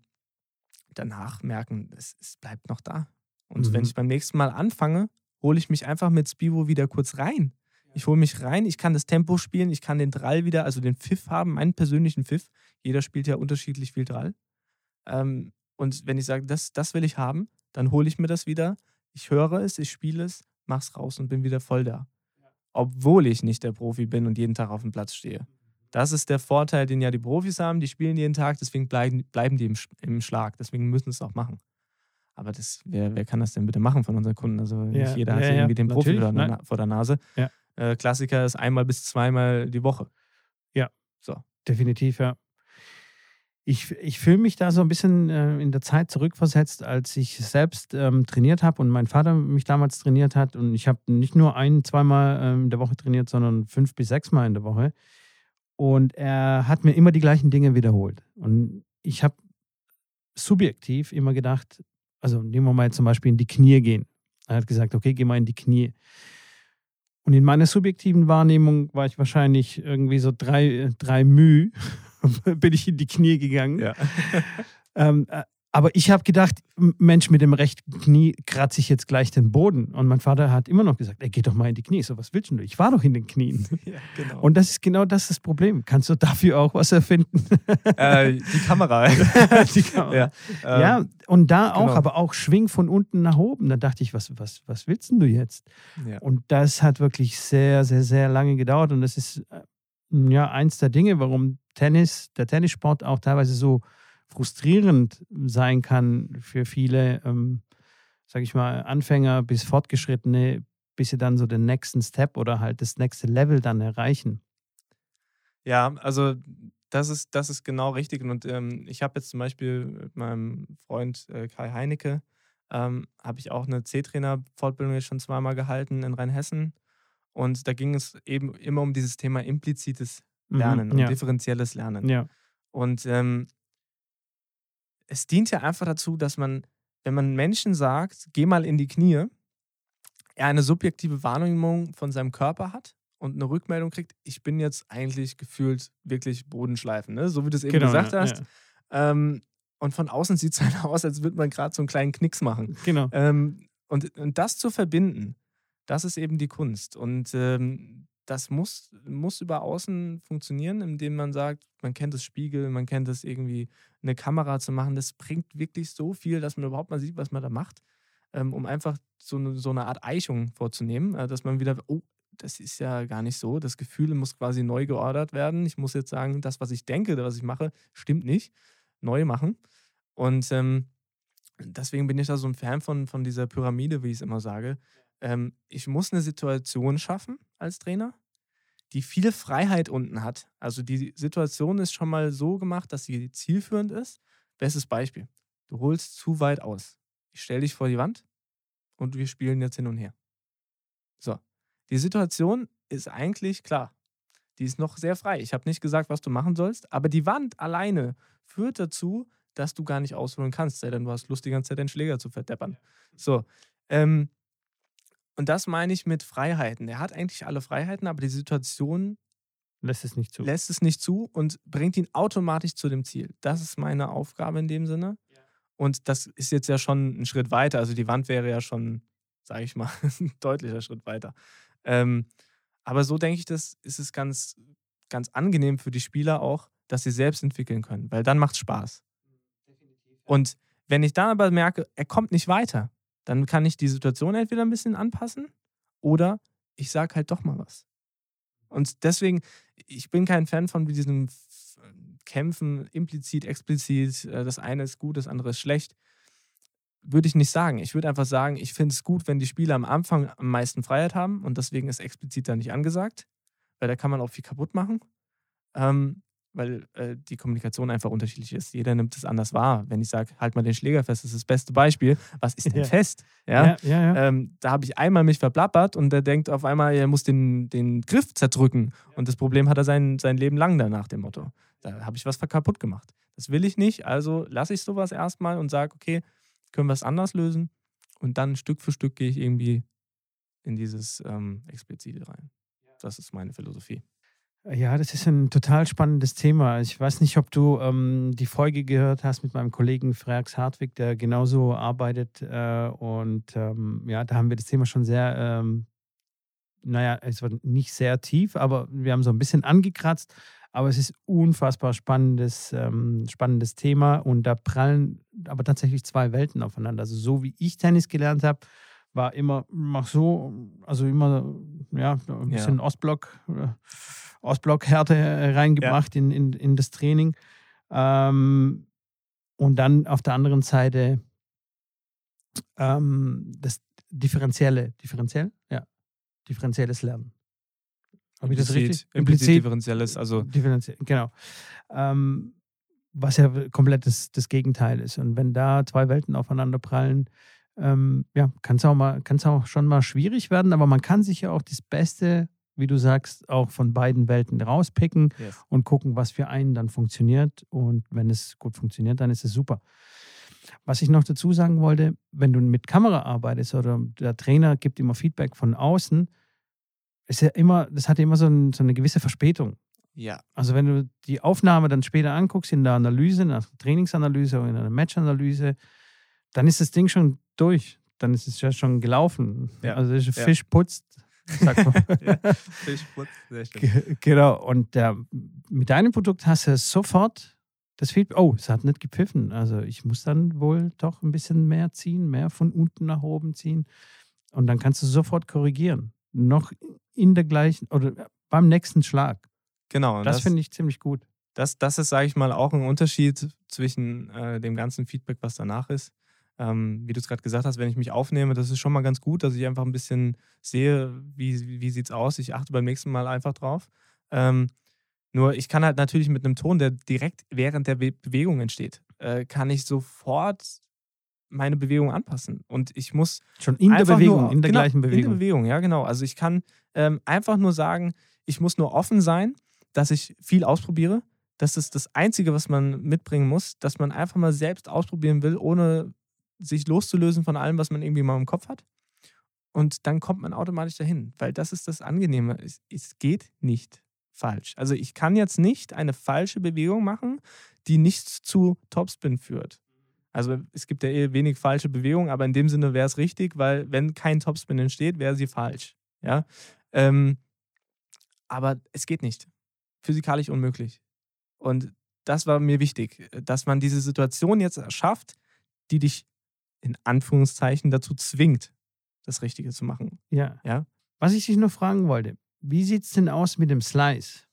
danach merken, es, es bleibt noch da. Und mhm. wenn ich beim nächsten Mal anfange, hole ich mich einfach mit Spivo wieder kurz rein. Ich hole mich rein, ich kann das Tempo spielen, ich kann den Drall wieder, also den Pfiff haben, meinen persönlichen Pfiff. Jeder spielt ja unterschiedlich viel Drall. Ähm, und wenn ich sage, das, das will ich haben, dann hole ich mir das wieder, ich höre es, ich spiele es, mach's raus und bin wieder voll da. Obwohl ich nicht der Profi bin und jeden Tag auf dem Platz stehe. Das ist der Vorteil, den ja die Profis haben. Die spielen jeden Tag, deswegen bleiben, bleiben die im, im Schlag. Deswegen müssen es auch machen. Aber das, wer, wer kann das denn bitte machen von unseren Kunden? Also nicht ja, jeder hat ja, irgendwie den Profi vor der, vor der Nase. Äh, Klassiker ist einmal bis zweimal die Woche. Ja, so. Definitiv, ja ich, ich fühle mich da so ein bisschen äh, in der Zeit zurückversetzt, als ich selbst ähm, trainiert habe und mein Vater mich damals trainiert hat. Und ich habe nicht nur ein, zweimal ähm, in der Woche trainiert, sondern fünf bis sechs Mal in der Woche. Und er hat mir immer die gleichen Dinge wiederholt. Und ich habe subjektiv immer gedacht, also nehmen wir mal zum Beispiel in die Knie gehen. Er hat gesagt, okay, geh mal in die Knie. Und in meiner subjektiven Wahrnehmung war ich wahrscheinlich irgendwie so drei, drei Mühe [LAUGHS] [LAUGHS] bin ich in die Knie gegangen. Ja. [LAUGHS] Ähm, äh, aber ich habe gedacht, Mensch, mit dem rechten Knie kratze ich jetzt gleich den Boden. Und mein Vater hat immer noch gesagt, ey, geh doch mal in die Knie. Ich So, was willst denn du? Ich war doch in den Knien. [LAUGHS] ja, genau. Und das ist genau das das Problem. Kannst du dafür auch was erfinden? äh, die Kamera. Die Kamera. ja, ähm, ja, und da auch, genau. aber auch Schwing von unten nach oben. Da dachte ich, was, was, was willst denn du jetzt? ja. Und das hat wirklich sehr, sehr, sehr lange gedauert. Und das ist äh, ja eins der Dinge, warum Tennis, der Tennissport auch teilweise so frustrierend sein kann für viele, ähm, sage ich mal, Anfänger bis Fortgeschrittene, bis sie dann so den nächsten Step oder halt das nächste Level dann erreichen. Ja, also das ist, das ist genau richtig. Und ähm, ich habe jetzt zum Beispiel mit meinem Freund äh, Kai Heinecke, ähm, habe ich auch eine C-Trainer-Fortbildung jetzt schon zweimal gehalten in Rheinhessen. Und da ging es eben immer um dieses Thema implizites Lernen Mhm, und ja. differenzielles Lernen. ja, Und ähm, es dient ja einfach dazu, dass man, wenn man Menschen sagt, geh mal in die Knie, er eine subjektive Wahrnehmung von seinem Körper hat und eine Rückmeldung kriegt, ich bin jetzt eigentlich gefühlt wirklich Bodenschleifen, ne? so wie du es eben genau. gesagt ja, hast. Ähm, und von außen sieht es halt [LAUGHS] aus, als würde man gerade so einen kleinen Knicks machen. Ja, genau. Ähm, und, und das zu verbinden, das ist eben die Kunst. Und ähm, das muss, muss über außen funktionieren, indem man sagt, man kennt das Spiegel, man kennt das irgendwie, eine Kamera zu machen. Das bringt wirklich so viel, dass man überhaupt mal sieht, was man da macht, ähm, um einfach so eine, so eine Art Eichung vorzunehmen, äh, dass man wieder, oh, das ist ja gar nicht so. Das Gefühl muss quasi neu geordert werden. Ich muss jetzt sagen, das, was ich denke, was ich mache, stimmt nicht. Neu machen. Und ähm, deswegen bin ich da so ein Fan von, von dieser Pyramide, wie ich es immer sage. Ähm, ich muss eine Situation schaffen als Trainer, die viel Freiheit unten hat. Also die Situation ist schon mal so gemacht, dass sie zielführend ist. Bestes Beispiel. Du holst zu weit aus. Ich stelle dich vor die Wand und wir spielen jetzt hin und her. So. Die Situation ist eigentlich klar. Die ist noch sehr frei. Ich habe nicht gesagt, was du machen sollst, aber die Wand alleine führt dazu, dass du gar nicht ausholen kannst, sei denn du hast Lust, die ganze Zeit den Schläger zu verdeppern. So. Ähm, und das meine ich mit Freiheiten. Er hat eigentlich alle Freiheiten, aber die Situation Lässt es nicht zu. lässt es nicht zu und bringt ihn automatisch zu dem Ziel. Das ist meine Aufgabe in dem Sinne. Und das ist jetzt ja schon ein Schritt weiter. Also die Wand wäre ja schon, sage ich mal, ein [LAUGHS] deutlicher Schritt weiter. Ähm, aber so denke ich, das ist es ganz, ganz angenehm für die Spieler auch, dass sie selbst entwickeln können, weil dann macht es Spaß. Und wenn ich dann aber merke, er kommt nicht weiter, dann kann ich die Situation entweder ein bisschen anpassen oder ich sage halt doch mal was. Und deswegen, ich bin kein Fan von diesem Kämpfen, implizit, explizit, äh, das eine ist gut, das andere ist schlecht. Würde ich nicht sagen. Ich würde einfach sagen, ich finde es gut, wenn die Spieler am Anfang am meisten Freiheit haben und deswegen ist explizit da nicht angesagt, weil da kann man auch viel kaputt machen. Ähm, weil äh, die Kommunikation einfach unterschiedlich ist. Jeder nimmt es anders wahr. Wenn ich sage, halt mal den Schläger fest, das ist das beste Beispiel. Was ist denn Ja. fest? Ja. ja, ja. Ähm, da habe ich einmal mich verplappert und der denkt auf einmal, er muss den, den Griff zerdrücken. Und das Problem hat er sein, sein Leben lang danach, dem Motto. Da habe ich was kaputt gemacht. Das will ich nicht, also lasse ich sowas erstmal und sage, okay, können wir es anders lösen? Und dann Stück für Stück gehe ich irgendwie in dieses ähm, Explizite rein. Das ist meine Philosophie. Ja, das ist ein total spannendes Thema. Ich weiß nicht, ob du ähm, die Folge gehört hast mit meinem Kollegen Freax Hartwig, der genauso arbeitet. Äh, und ähm, ja, da haben wir das Thema schon sehr, ähm, naja, es war nicht sehr tief, aber wir haben so ein bisschen angekratzt. Aber es ist unfassbar spannendes, ähm, spannendes Thema und da prallen aber tatsächlich zwei Welten aufeinander. Also so wie ich Tennis gelernt habe, war immer, mach so, also immer, ja, ein Ja. bisschen Ostblock, äh, Ostblock-Härte äh, reingebracht in, in, in das Training. Ähm, und dann auf der anderen Seite ähm, das differenzielle, differenziell? Ja, differenzielles Lernen. Habe ich das richtig? Implizit differenzielles, also Differenziell, genau. Ähm, was ja komplett das, das Gegenteil ist. Und wenn da zwei Welten aufeinander prallen, ähm, ja, kann es auch, mal- auch schon mal schwierig werden, aber man kann sich ja auch das Beste, wie du sagst, auch von beiden Welten rauspicken yes. und gucken, was für einen dann funktioniert. Und wenn es gut funktioniert, dann ist es super. Was ich noch dazu sagen wollte, wenn du mit Kamera arbeitest oder der Trainer gibt immer Feedback von außen, ist ja immer, das hat ja immer so, ein, so eine gewisse Verspätung. Ja. Also wenn du die Aufnahme dann später anguckst in der Analyse, in der Trainingsanalyse oder in der Matchanalyse, dann ist das Ding schon durch. Dann ist es ja schon gelaufen. Ja. Also der Ja. Fisch putzt. Sagt man. [LAUGHS] ja. Fischputz, sehr schön. Ge- genau. Und äh, mit deinem Produkt hast du sofort das Feedback. Oh, es hat nicht gepfiffen. Also ich muss dann wohl doch ein bisschen mehr ziehen, mehr von unten nach oben ziehen. Und dann kannst du sofort korrigieren. Noch in der gleichen oder beim nächsten Schlag. Genau. und Das, finde ich ziemlich gut. das, das ist, sage ich mal, auch ein Unterschied zwischen äh, dem ganzen Feedback, was danach ist. Ähm, wie du es gerade gesagt hast, wenn ich mich aufnehme, das ist schon mal ganz gut, dass ich einfach ein bisschen sehe, wie, wie sieht es aus. Ich achte beim nächsten Mal einfach drauf. Ähm, nur ich kann halt natürlich mit einem Ton, der direkt während der Be Bewegung entsteht, äh, kann ich sofort meine Bewegung anpassen. Und ich muss Schon in der Bewegung, nur, in der genau, gleichen In der Bewegung. Bewegung, ja, genau. Also ich kann ähm, einfach nur sagen, ich muss nur offen sein, dass ich viel ausprobiere. Das ist das Einzige, was man mitbringen muss, dass man einfach mal selbst ausprobieren will, ohne sich loszulösen von allem, was man irgendwie mal im Kopf hat. Und dann kommt man automatisch dahin, weil das ist das Angenehme. Es, es geht nicht falsch. Also ich kann jetzt nicht eine falsche Bewegung machen, die nicht zu Topspin führt. Also es gibt ja eh wenig falsche Bewegungen, aber in dem Sinne wäre es richtig, weil wenn kein Topspin entsteht, wäre sie falsch. Ja? Ähm, aber es geht nicht. Physikalisch unmöglich. Und das war mir wichtig, dass man diese Situation jetzt schafft, die dich in Anführungszeichen dazu zwingt, das Richtige zu machen. Ja. Ja. Was ich dich nur fragen wollte, wie sieht es denn aus mit dem Slice?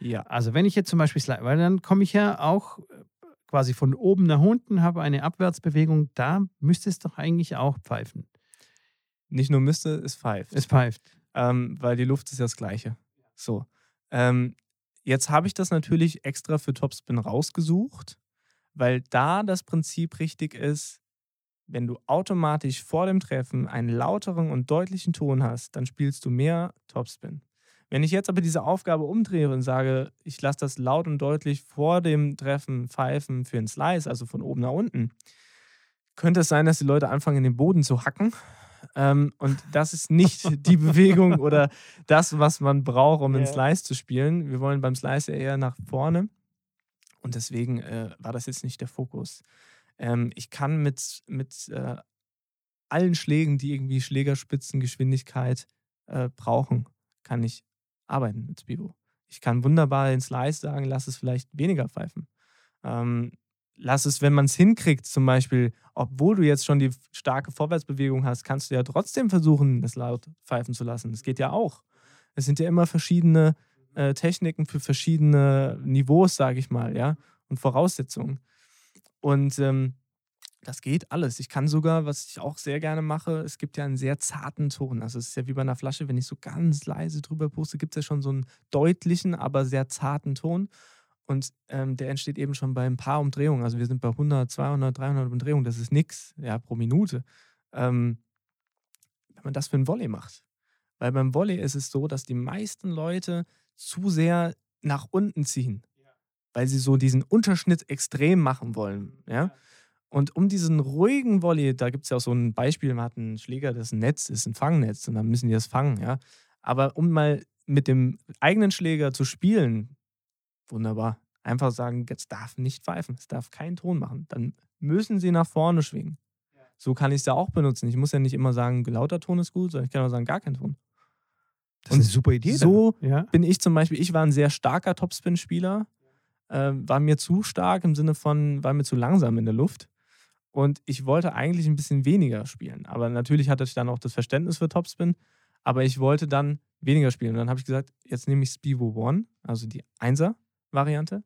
Ja. Also wenn ich jetzt zum Beispiel Slice, weil dann komme ich ja auch äh, quasi von oben nach unten, habe eine Abwärtsbewegung, da müsste es doch eigentlich auch pfeifen. Nicht nur müsste, es pfeift. Es pfeift. ähm, weil die Luft ist ja das Gleiche. So. Ähm, jetzt habe ich das natürlich extra für Topspin rausgesucht, weil da das Prinzip richtig ist, wenn du automatisch vor dem Treffen einen lauteren und deutlichen Ton hast, dann spielst du mehr Topspin. Wenn ich jetzt aber diese Aufgabe umdrehe und sage, ich lasse das laut und deutlich vor dem Treffen pfeifen für einen Slice, also von oben nach unten, könnte es sein, dass die Leute anfangen, in den Boden zu hacken. Ähm, und das ist nicht [LAUGHS] die Bewegung oder das, was man braucht, um einen Ja. Slice zu spielen. Wir wollen beim Slice eher nach vorne. Und deswegen äh, war das jetzt nicht der Fokus. Ähm, ich kann mit, mit äh, allen Schlägen, die irgendwie Schlägerspitzengeschwindigkeit äh, brauchen, kann ich arbeiten mit Spivo. Ich kann wunderbar den Slice sagen, lass es vielleicht weniger pfeifen. Ähm, lass es, wenn man es hinkriegt, zum Beispiel, obwohl du jetzt schon die starke Vorwärtsbewegung hast, kannst du ja trotzdem versuchen, es laut pfeifen zu lassen. Das geht ja auch. Es sind ja immer verschiedene äh, Techniken für verschiedene Niveaus, sage ich mal, ja, und Voraussetzungen. Und ähm, das geht alles. Ich kann sogar, was ich auch sehr gerne mache, es gibt ja einen sehr zarten Ton. Also es ist ja wie bei einer Flasche, wenn ich so ganz leise drüber puste, gibt es ja schon so einen deutlichen, aber sehr zarten Ton. Und ähm, der entsteht eben schon bei ein paar Umdrehungen. Also wir sind bei 100, 200, 300 Umdrehungen. Das ist nichts ja, pro Minute. Ähm, wenn man das für ein Volley macht. Weil beim Volley ist es so, dass die meisten Leute zu sehr nach unten ziehen. Weil sie so diesen Unterschnitt extrem machen wollen. Ja? Und um diesen ruhigen Volley, da gibt es ja auch so ein Beispiel, man hat einen Schläger, das ein Netz, ist ein Fangnetz und dann müssen die das fangen, ja. Aber um mal mit dem eigenen Schläger zu spielen, wunderbar. Einfach sagen, jetzt darf nicht pfeifen, es darf keinen Ton machen. Dann müssen sie nach vorne schwingen. So kann ich es ja auch benutzen. Ich muss ja nicht immer sagen, lauter Ton ist gut, sondern ich kann auch sagen, gar kein Ton. Das ist eine super Idee. so ja. bin ich zum Beispiel, ich war ein sehr starker Topspin-Spieler, äh, war mir zu stark im Sinne von, war mir zu langsam in der Luft. Und ich wollte eigentlich ein bisschen weniger spielen. Aber natürlich hatte ich dann auch das Verständnis für Topspin. Aber ich wollte dann weniger spielen. Und dann habe ich gesagt, jetzt nehme ich Spivo One, also die 1er-Variante.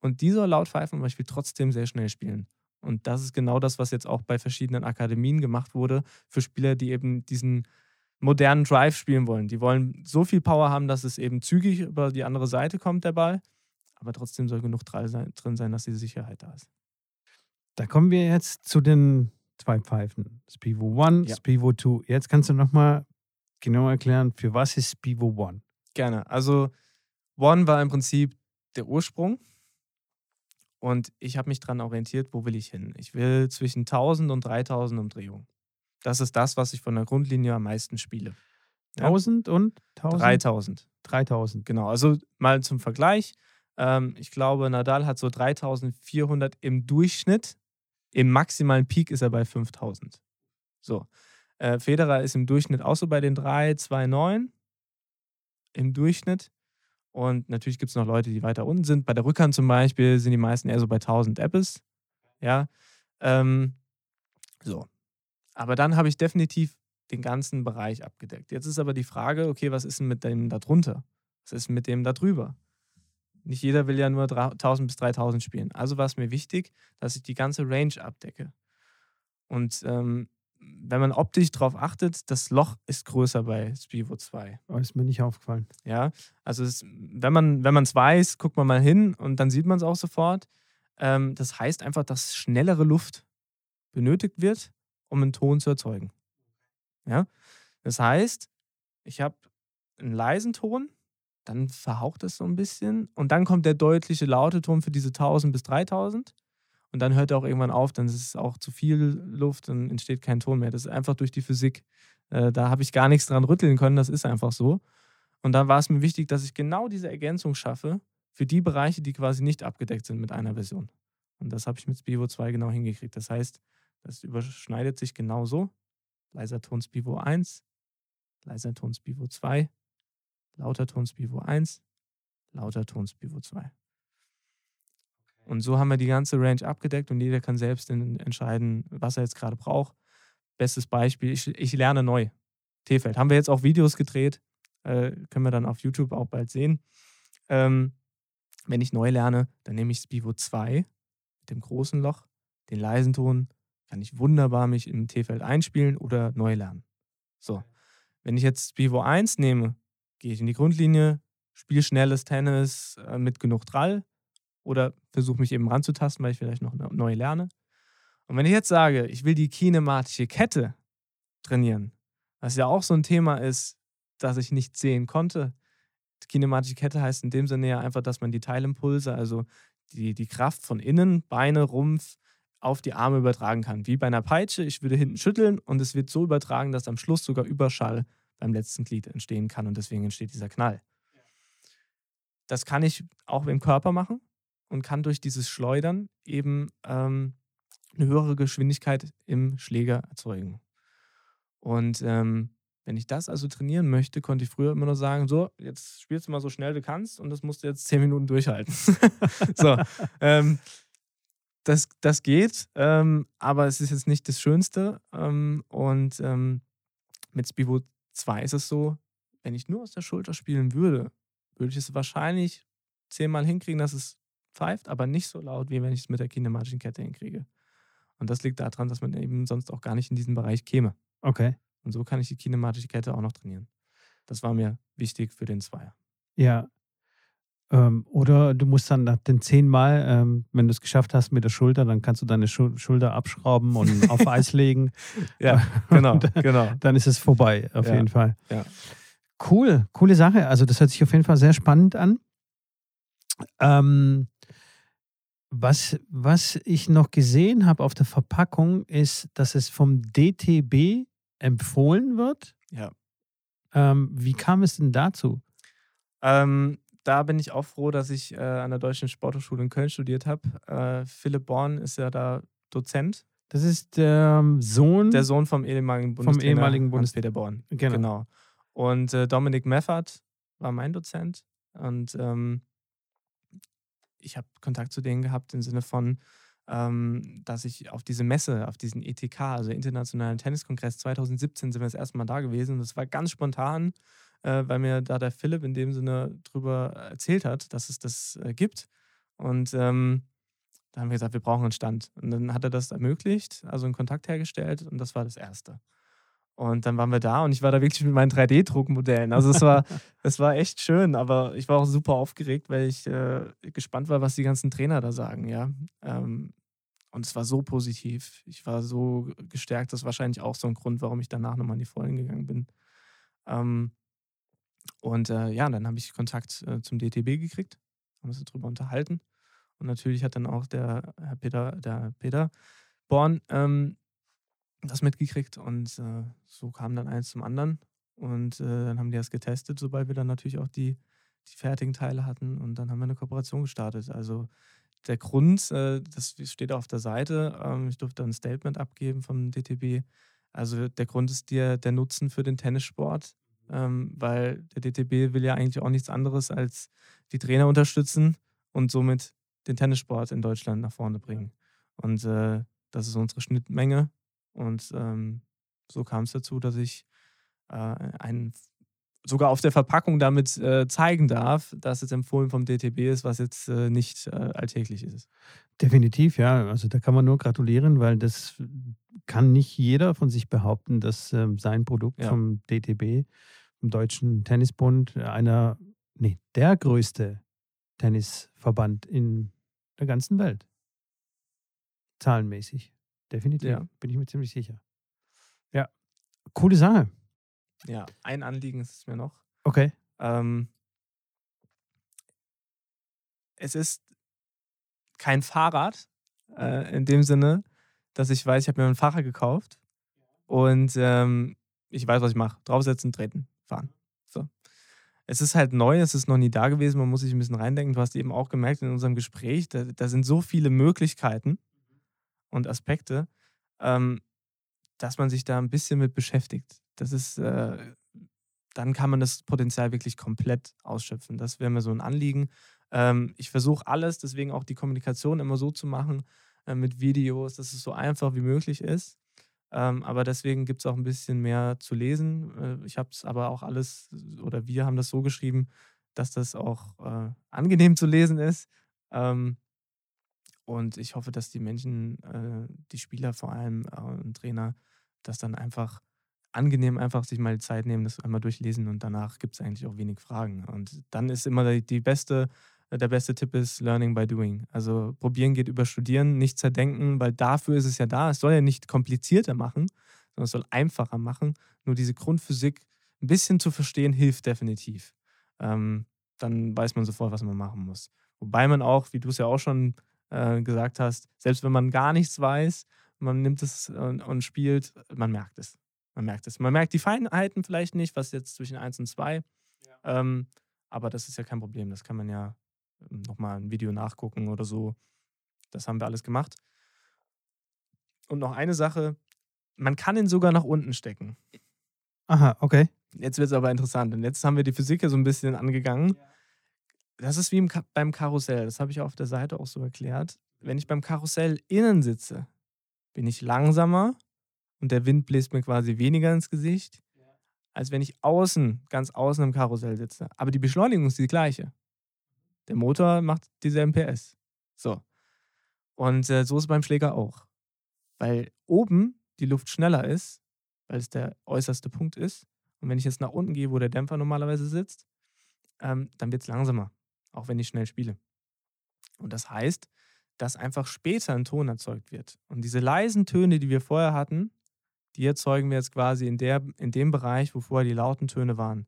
Und die soll laut pfeifen, aber ich will trotzdem sehr schnell spielen. Und das ist genau das, was jetzt auch bei verschiedenen Akademien gemacht wurde, für Spieler, die eben diesen modernen Drive spielen wollen. Die wollen so viel Power haben, dass es eben zügig über die andere Seite kommt, der Ball. Aber trotzdem soll genug drin sein, dass die Sicherheit da ist. Da kommen wir jetzt zu den zwei Pfeifen. Spivo 1, Ja. Spivo 2. Jetzt kannst du nochmal genau erklären, für was ist Spivo 1? Gerne. Also One war im Prinzip der Ursprung. Und ich habe mich daran orientiert, wo will ich hin? Ich will zwischen 1000 und 3000 Umdrehungen. Das ist das, was ich von der Grundlinie am meisten spiele. Ja. 1000 und 1000? 3000. 3000. Genau, also mal zum Vergleich. Ähm, ich glaube, Nadal hat so 3400 im Durchschnitt. Im maximalen Peak ist er bei 5000. So. Äh, Federer ist im Durchschnitt auch so bei den 3, 2, 9 im Durchschnitt. Und natürlich gibt es noch Leute, die weiter unten sind. Bei der Rückhand zum Beispiel sind die meisten eher so bei 1000 Apples. Ja. Ähm, so. Aber dann habe ich definitiv den ganzen Bereich abgedeckt. Jetzt ist aber die Frage, okay, was ist denn mit dem da drunter? Was ist mit dem da drüber? Nicht jeder will ja nur 1000 bis 3000 spielen. Also war es mir wichtig, dass ich die ganze Range abdecke. Und ähm, wenn man optisch darauf achtet, das Loch ist größer bei Spivo 2. Oh, ist mir nicht aufgefallen. Ja, also es, wenn man es weiß, guckt man mal hin und dann sieht man es auch sofort. Ähm, das heißt einfach, dass schnellere Luft benötigt wird, um einen Ton zu erzeugen. Ja, das heißt, ich habe einen leisen Ton, dann verhaucht es so ein bisschen und dann kommt der deutliche laute Ton für diese 1000 bis 3000 und dann hört er auch irgendwann auf, dann ist es auch zu viel Luft, dann entsteht kein Ton mehr. Das ist einfach durch die Physik. Äh, da habe ich gar nichts dran rütteln können, das ist einfach so. Und dann war es mir wichtig, dass ich genau diese Ergänzung schaffe für die Bereiche, die quasi nicht abgedeckt sind mit einer Version. Und das habe ich mit Spivo 2 genau hingekriegt. Das heißt, das überschneidet sich genau so. Leiser Ton Spivo 1, leiser Ton Spivo 2, lauter Ton Spivo 1, lauter Ton Spivo 2. Und so haben wir die ganze Range abgedeckt und jeder kann selbst entscheiden, was er jetzt gerade braucht. Bestes Beispiel, ich, ich lerne neu. T-Feld. Haben wir jetzt auch Videos gedreht, äh, können wir dann auf YouTube auch bald sehen. Ähm, wenn ich neu lerne, dann nehme ich Spivo 2 mit dem großen Loch, den leisen Ton, kann ich wunderbar mich im T-Feld einspielen oder neu lernen. So, wenn ich jetzt Spivo 1 nehme, gehe ich in die Grundlinie, spiele schnelles Tennis äh, mit genug Drall, oder versuche mich eben ranzutasten, weil ich vielleicht noch neu lerne. Und wenn ich jetzt sage, ich will die kinematische Kette trainieren, was ja auch so ein Thema ist, das ich nicht sehen konnte. Die kinematische Kette heißt in dem Sinne ja einfach, dass man die Teilimpulse, also die, die Kraft von innen, Beine, Rumpf, auf die Arme übertragen kann. Wie bei einer Peitsche. Ich würde hinten schütteln und es wird so übertragen, dass am Schluss sogar Überschall beim letzten Glied entstehen kann und deswegen entsteht dieser Knall. Das kann ich auch im Körper machen und kann durch dieses Schleudern eben ähm, eine höhere Geschwindigkeit im Schläger erzeugen. Und ähm, wenn ich das also trainieren möchte, konnte ich früher immer nur sagen: So, jetzt spielst du mal so schnell du kannst und das musst du jetzt zehn Minuten durchhalten. [LAUGHS] so, ähm, das, das geht, ähm, aber es ist jetzt nicht das Schönste. Ähm, und ähm, mit Spivo 2 ist es so, wenn ich nur aus der Schulter spielen würde, würde ich es wahrscheinlich zehnmal hinkriegen, dass es pfeift, aber nicht so laut, wie wenn ich es mit der kinematischen Kette hinkriege. Und das liegt daran, dass man eben sonst auch gar nicht in diesen Bereich käme. Okay. Und so kann ich die kinematische Kette auch noch trainieren. Das war mir wichtig für den Zweier. Ja. Ähm, oder du musst dann nach den zehnmal, ähm, wenn du es geschafft hast mit der Schulter, dann kannst du deine Schul Schulter abschrauben und [LAUGHS] auf Eis legen. Ja, genau, [LAUGHS] genau. Dann ist es vorbei, auf ja, jeden Fall. Ja. Cool, coole Sache. Also das hört sich auf jeden Fall sehr spannend an. Ähm, was, was ich noch gesehen habe auf der Verpackung ist, dass es vom DTB empfohlen wird. Ja. Ähm, wie kam es denn dazu? Ähm, da bin ich auch froh, dass ich äh, an der Deutschen Sporthochschule in Köln studiert habe. Äh, Philipp Born ist ja da Dozent. Das ist der Sohn. Der Sohn vom ehemaligen Bundestrainer vom ehemaligen Bundes Peter Born. Genau. genau. Und äh, Dominik Meffert war mein Dozent. Und ähm, ich habe Kontakt zu denen gehabt im Sinne von, ähm, dass ich auf diese Messe, auf diesen ETK, also Internationalen Tenniskongress 2017, sind wir das erste Mal da gewesen. Und das war ganz spontan, äh, weil mir da der Philipp in dem Sinne drüber erzählt hat, dass es das äh, gibt. Und ähm, da haben wir gesagt, wir brauchen einen Stand. Und dann hat er das ermöglicht, also einen Kontakt hergestellt und das war das Erste. Und dann waren wir da und ich war da wirklich mit meinen 3D-Druckmodellen. Also es war, [LAUGHS] es war echt schön, aber ich war auch super aufgeregt, weil ich äh, gespannt war, was die ganzen Trainer da sagen, ja. Ähm, und es war so positiv. Ich war so gestärkt. Das ist wahrscheinlich auch so ein Grund, warum ich danach nochmal in die Vollen gegangen bin. Ähm, und äh, ja, dann habe ich Kontakt äh, zum DTB gekriegt, haben uns darüber unterhalten. Und natürlich hat dann auch der Herr Peter, der Peter Born ähm, das mitgekriegt und äh, so kam dann eins zum anderen. Und äh, dann haben die das getestet, sobald wir dann natürlich auch die, die fertigen Teile hatten. Und dann haben wir eine Kooperation gestartet. Also der Grund, äh, das steht auf der Seite, ähm, ich durfte ein Statement abgeben vom DTB. Also der Grund ist der, der Nutzen für den Tennissport, ähm, weil der DTB will ja eigentlich auch nichts anderes als die Trainer unterstützen und somit den Tennissport in Deutschland nach vorne bringen. Und äh, das ist unsere Schnittmenge. Und ähm, so kam es dazu, dass ich äh, einen sogar auf der Verpackung damit äh, zeigen darf, dass es empfohlen vom DTB ist, was jetzt äh, nicht äh, alltäglich ist. Definitiv, ja. Also da kann man nur gratulieren, weil das kann nicht jeder von sich behaupten, dass ähm, sein Produkt ja. vom DTB, vom Deutschen Tennisbund, einer, nee, der größte Tennisverband in der ganzen Welt. Zahlenmäßig. Definitiv. Ja. Bin ich mir ziemlich sicher. Ja. Coole Sache. Ja, ein Anliegen ist es mir noch. Okay. Ähm, es ist kein Fahrrad äh, in dem Sinne, dass ich weiß, ich habe mir ein Fahrrad gekauft und ähm, ich weiß, was ich mache. Draufsetzen, treten, fahren. So. Es ist halt neu, es ist noch nie da gewesen, man muss sich ein bisschen reindenken. Du hast eben auch gemerkt in unserem Gespräch, da, da sind so viele Möglichkeiten und Aspekte, ähm, dass man sich da ein bisschen mit beschäftigt. Das ist, äh, dann kann man das Potenzial wirklich komplett ausschöpfen. Das wäre mir so ein Anliegen. Ähm, ich versuche alles, deswegen auch die Kommunikation immer so zu machen äh, mit Videos, dass es so einfach wie möglich ist. Ähm, aber deswegen gibt es auch ein bisschen mehr zu lesen. Äh, ich habe es aber auch alles, oder wir haben das so geschrieben, dass das auch äh, angenehm zu lesen ist. Ähm, und ich hoffe, dass die Menschen, äh, die Spieler vor allem äh, und Trainer, das dann einfach angenehm einfach sich mal die Zeit nehmen, das einmal durchlesen und danach gibt es eigentlich auch wenig Fragen. Und dann ist immer die, die beste, der beste Tipp ist Learning by Doing. Also probieren geht über Studieren, nicht zerdenken, weil dafür ist es ja da. Es soll ja nicht komplizierter machen, sondern es soll einfacher machen. Nur diese Grundphysik ein bisschen zu verstehen, hilft definitiv. Ähm, dann weiß man sofort, was man machen muss. Wobei man auch, wie du es ja auch schon äh, gesagt hast, selbst wenn man gar nichts weiß, man nimmt es und, und spielt, man merkt es. Man merkt es. Man merkt die Feinheiten vielleicht nicht, was jetzt zwischen 1 und 2. Ja. Ähm, aber das ist ja kein Problem. Das kann man ja ähm, nochmal ein Video nachgucken oder so. Das haben wir alles gemacht. Und noch eine Sache: Man kann ihn sogar nach unten stecken. Aha, okay. Jetzt wird es aber interessant. Und jetzt haben wir die Physik ja so ein bisschen angegangen. Ja. Das ist wie im Ka beim Karussell. Das habe ich auf der Seite auch so erklärt. Wenn ich beim Karussell innen sitze, bin ich langsamer und der Wind bläst mir quasi weniger ins Gesicht, als wenn ich außen, ganz außen im Karussell sitze. Aber die Beschleunigung ist die gleiche. Der Motor macht dieselben PS. So. Und äh, so ist es beim Schläger auch. Weil oben die Luft schneller ist, weil es der äußerste Punkt ist. Und wenn ich jetzt nach unten gehe, wo der Dämpfer normalerweise sitzt, ähm, dann wird es langsamer, auch wenn ich schnell spiele. Und das heißt, dass einfach später ein Ton erzeugt wird. Und diese leisen Töne, die wir vorher hatten, die erzeugen wir jetzt quasi in, der, in dem Bereich, wo vorher die lauten Töne waren.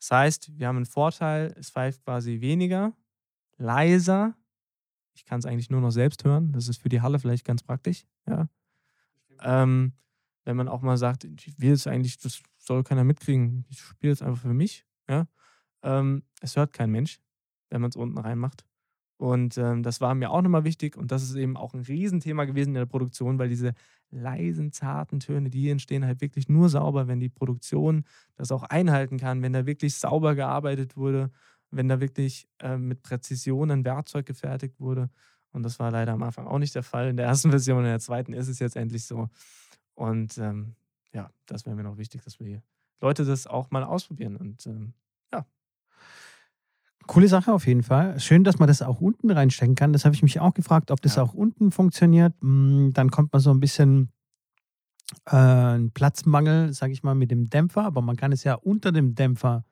Das heißt, wir haben einen Vorteil, es pfeift quasi weniger, leiser. Ich kann es eigentlich nur noch selbst hören. Das ist für die Halle vielleicht ganz praktisch. Ja. Ähm, wenn man auch mal sagt, ich will es eigentlich, das soll keiner mitkriegen, ich spiele es einfach für mich. Ja. Ähm, es hört kein Mensch, wenn man es unten reinmacht. Und ähm, das war mir auch nochmal wichtig und das ist eben auch ein Riesenthema gewesen in der Produktion, weil diese leisen, zarten Töne, die entstehen halt wirklich nur sauber, wenn die Produktion das auch einhalten kann, wenn da wirklich sauber gearbeitet wurde, wenn da wirklich äh, mit Präzision ein Werkzeug gefertigt wurde. Und das war leider am Anfang auch nicht der Fall. In der ersten [LAUGHS] Version, in der zweiten ist es jetzt endlich so. Und ähm, ja, das wäre mir noch wichtig, dass wir Leute das auch mal ausprobieren. Und ähm, Coole Sache auf jeden Fall. Schön, dass man das auch unten reinstecken kann. Das habe ich mich auch gefragt, ob das ja. auch unten funktioniert. Mm, dann kommt man so ein bisschen äh, ein Platzmangel, sage ich mal, mit dem Dämpfer, aber man kann es ja unter dem Dämpfer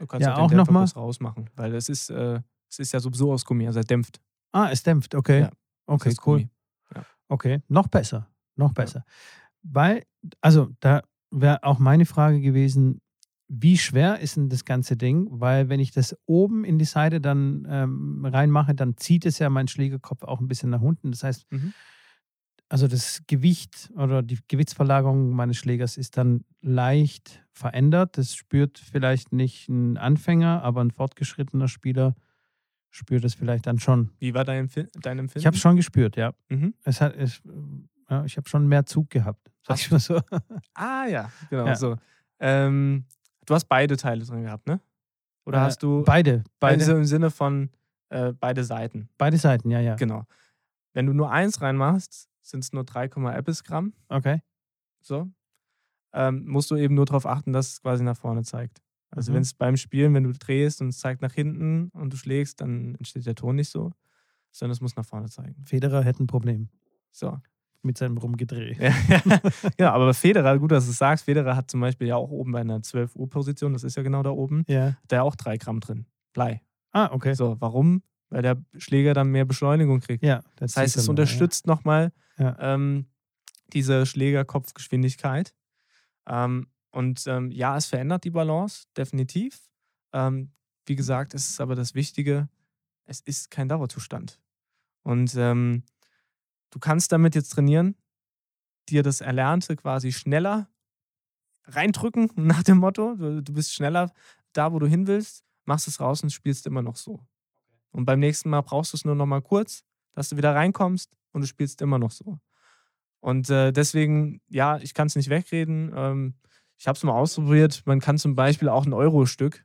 du kannst ja auch, den noch mal rausmachen, weil es ist, äh, es ist ja sowieso aus Gummi, also er dämpft. Ah, es dämpft, okay. Ja, okay, cool. Ja. Okay, noch besser, noch besser. Weil, also da wäre auch meine Frage gewesen, wie schwer ist denn das ganze Ding? Weil wenn ich das oben in die Seite dann ähm, reinmache, dann zieht es ja meinen Schlägerkopf auch ein bisschen nach unten. Das heißt, mhm. also das Gewicht oder die Gewichtsverlagerung meines Schlägers ist dann leicht verändert. Das spürt vielleicht nicht ein Anfänger, aber ein fortgeschrittener Spieler spürt es vielleicht dann schon. Wie war dein, dein Empfinden? Ich habe schon gespürt, ja. Mhm. Es hat, es, ja ich habe schon mehr Zug gehabt, sag ich mal so. Ah ja, genau Ja. so. Ähm, du hast beide Teile drin gehabt, ne? Oder Äh, hast du Beide, beide, also im Sinne von äh, beide Seiten? beide Seiten, ja, ja. Genau. Wenn du nur eins reinmachst, sind es nur 3, etwas Gramm. Okay. So. Ähm, musst du eben nur darauf achten, dass es quasi nach vorne zeigt. Also Mhm. wenn es beim Spielen, wenn du drehst und es zeigt nach hinten und du schlägst, dann entsteht der Ton nicht so, sondern es muss nach vorne zeigen. Federer hätte ein Problem So. Mit seinem Rumgedreh. Ja, [LAUGHS] ja, aber Federer, gut, dass du es sagst, Federer hat zum Beispiel ja auch oben bei einer 12 Uhr Position, das ist ja genau da oben, Ja. hat der auch 3 Gramm drin. Blei. Ah, okay. So, warum? Weil der Schläger dann mehr Beschleunigung kriegt. Ja, Das heißt, es unterstützt nochmal Ja. ähm, diese Schlägerkopfgeschwindigkeit. Ähm, und ähm, ja, es verändert die Balance, definitiv. Ähm, wie gesagt, es ist aber das Wichtige, es ist kein Dauerzustand. Und ähm, du kannst damit jetzt trainieren, dir das Erlernte quasi schneller reindrücken, [LAUGHS] nach dem Motto, du, bist schneller da, wo du hin willst, machst es raus und spielst immer noch so. Und beim nächsten Mal brauchst du es nur noch mal kurz, dass du wieder reinkommst und du spielst immer noch so. Und äh, deswegen, ja, ich kann es nicht wegreden. Ähm, ich habe es mal ausprobiert. Man kann zum Beispiel auch ein Euro-Stück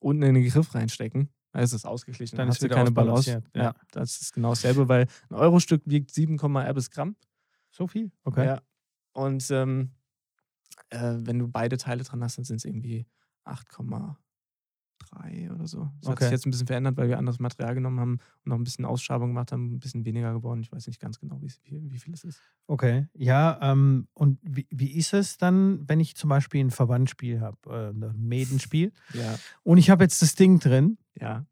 unten in den Griff reinstecken. Da ist es ausgeglichen. Dann Dann ist hast du keine Balance. Ja. ja. das ist genau dasselbe, weil ein Euro-Stück wiegt 7, etwas Gramm. So viel? Okay. Ja. Und ähm, äh, wenn du beide Teile dran hast, dann sind es irgendwie 8,3 oder so. Das hat Okay. sich jetzt ein bisschen verändert, weil wir anderes Material genommen haben und noch ein bisschen Ausschabung gemacht haben, ein bisschen weniger geworden. Ich weiß nicht ganz genau, wie, wie, wie viel es ist. Okay, ja, ähm, und wie, wie ist es dann, wenn ich zum Beispiel ein Verbandspiel habe, äh, ein Medenspiel, [LAUGHS] Ja, und ich habe jetzt das Ding drin, ja.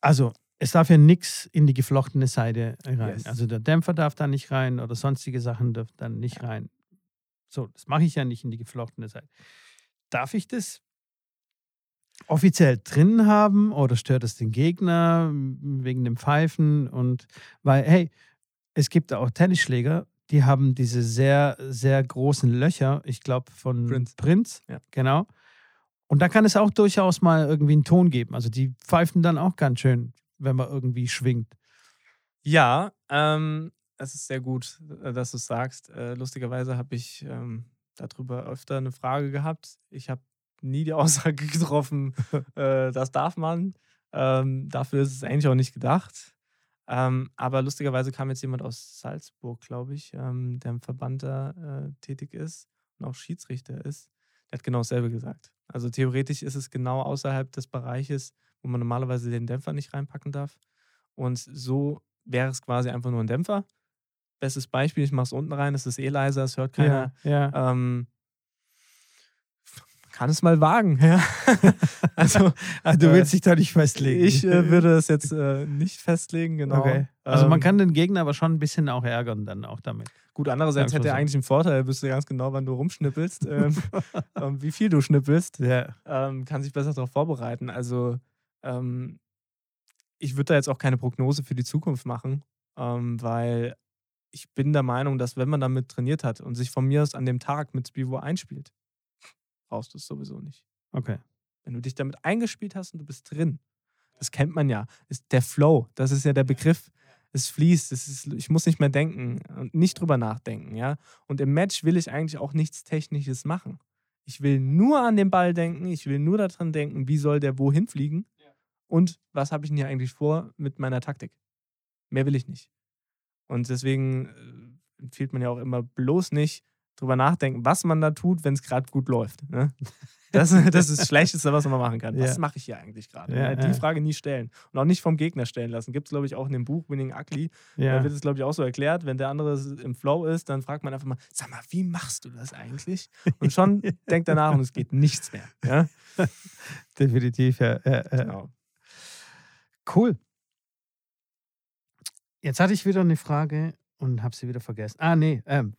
also es darf ja nichts in die geflochtene Seite rein. Yes. Also der Dämpfer darf da nicht rein oder sonstige Sachen dürfen dann nicht rein. So, das mache ich ja nicht in die geflochtene Seite. Darf ich das offiziell drin haben oder stört es den Gegner wegen dem Pfeifen? Und weil, hey, es gibt auch Tennisschläger, die haben diese sehr, sehr großen Löcher, ich glaube von Prince. Prince, Ja. genau. Und da kann es auch durchaus mal irgendwie einen Ton geben. Also die pfeifen dann auch ganz schön, wenn man irgendwie schwingt. Ja, ähm, es ist sehr gut, äh, dass du es sagst. Äh, lustigerweise habe ich ähm, darüber öfter eine Frage gehabt. Ich habe nie die [LAUGHS] Aussage getroffen, äh, das darf man. Ähm, dafür ist es eigentlich auch nicht gedacht. Ähm, aber lustigerweise kam jetzt jemand aus Salzburg, glaube ich, ähm, der im Verband da äh, tätig ist und auch Schiedsrichter ist. Der hat genau dasselbe gesagt. Also theoretisch ist es genau außerhalb des Bereiches, wo man normalerweise den Dämpfer nicht reinpacken darf. Und so wäre es quasi einfach nur ein Dämpfer. Bestes Beispiel, ich mache es unten rein, es ist eh leiser, es hört keiner. Ja, ja. Ähm, kann es mal wagen. Ja. [LAUGHS] also Ah, du äh, willst dich da nicht festlegen. ich äh, würde es jetzt [LAUGHS] äh, nicht festlegen, genau. Okay. Also man Ähm, kann den Gegner aber schon ein bisschen auch ärgern dann auch damit. Gut, andererseits hätte er eigentlich einen Vorteil, er wüsste ganz genau, wann du rumschnippelst, ähm, [LAUGHS] ähm, wie viel du schnippelst. Ja. ähm, kann sich besser darauf vorbereiten. Also ähm, ich würde da jetzt auch keine Prognose für die Zukunft machen, ähm, weil ich bin der Meinung, dass wenn man damit trainiert hat und sich von mir aus an dem Tag mit Spivo einspielt, brauchst du es sowieso nicht. Okay. Wenn du dich damit eingespielt hast und du bist drin, das kennt man ja, ist der Flow, das ist ja der Begriff. Es fließt, es ist, ich muss nicht mehr denken und nicht drüber nachdenken, ja. Und im Match will ich eigentlich auch nichts Technisches machen. Ich will nur an den Ball denken, ich will nur daran denken, wie soll der wohin fliegen und was habe ich denn hier eigentlich vor mit meiner Taktik. Mehr will ich nicht. Und deswegen äh, empfiehlt man ja auch immer bloß nicht drüber nachdenken, was man da tut, wenn es gerade gut läuft. Ne? Das, [LAUGHS] das ist das Schlechteste, was man machen kann. Was Ja. mache ich hier eigentlich gerade? Ja, Die ja. Frage nie stellen. Und auch nicht vom Gegner stellen lassen. Gibt es, glaube ich, auch in dem Buch Winning Ugly. Da wird es, glaube ich, auch so erklärt. Wenn der andere im Flow ist, dann fragt man einfach mal, sag mal, wie machst du das eigentlich? Und schon [LAUGHS] denkt er nach und es geht nichts mehr. [LAUGHS] Definitiv, ja. Genau. Cool. Jetzt hatte ich wieder eine Frage und habe sie wieder vergessen. Ah, nee. Ähm,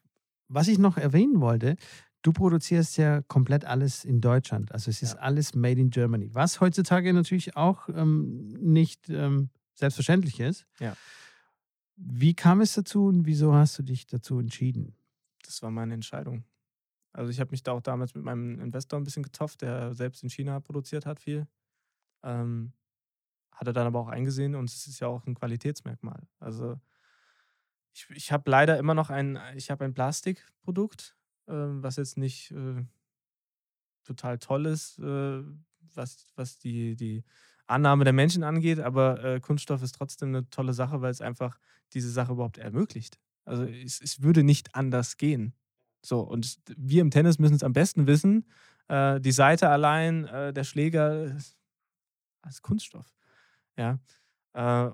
was ich noch erwähnen wollte, du produzierst ja komplett alles in Deutschland. Also es ist Ja. alles made in Germany. Was heutzutage natürlich auch ähm, nicht ähm, selbstverständlich ist. Ja. Wie kam es dazu und wieso hast du dich dazu entschieden? Das war meine Entscheidung. Also ich habe mich da auch damals mit meinem Investor ein bisschen getofft, der selbst in China produziert hat viel. Ähm, hat er dann aber auch eingesehen und es ist ja auch ein Qualitätsmerkmal. Also ich, ich habe leider immer noch ein, ich habe ein Plastikprodukt, äh, was jetzt nicht äh, total toll ist, äh, was, was die, die Annahme der Menschen angeht, aber äh, Kunststoff ist trotzdem eine tolle Sache, weil es einfach diese Sache überhaupt ermöglicht. Also es, es würde nicht anders gehen. So, und wir im Tennis müssen es am besten wissen. Äh, die Seite allein, äh, der Schläger, als Kunststoff. Ja.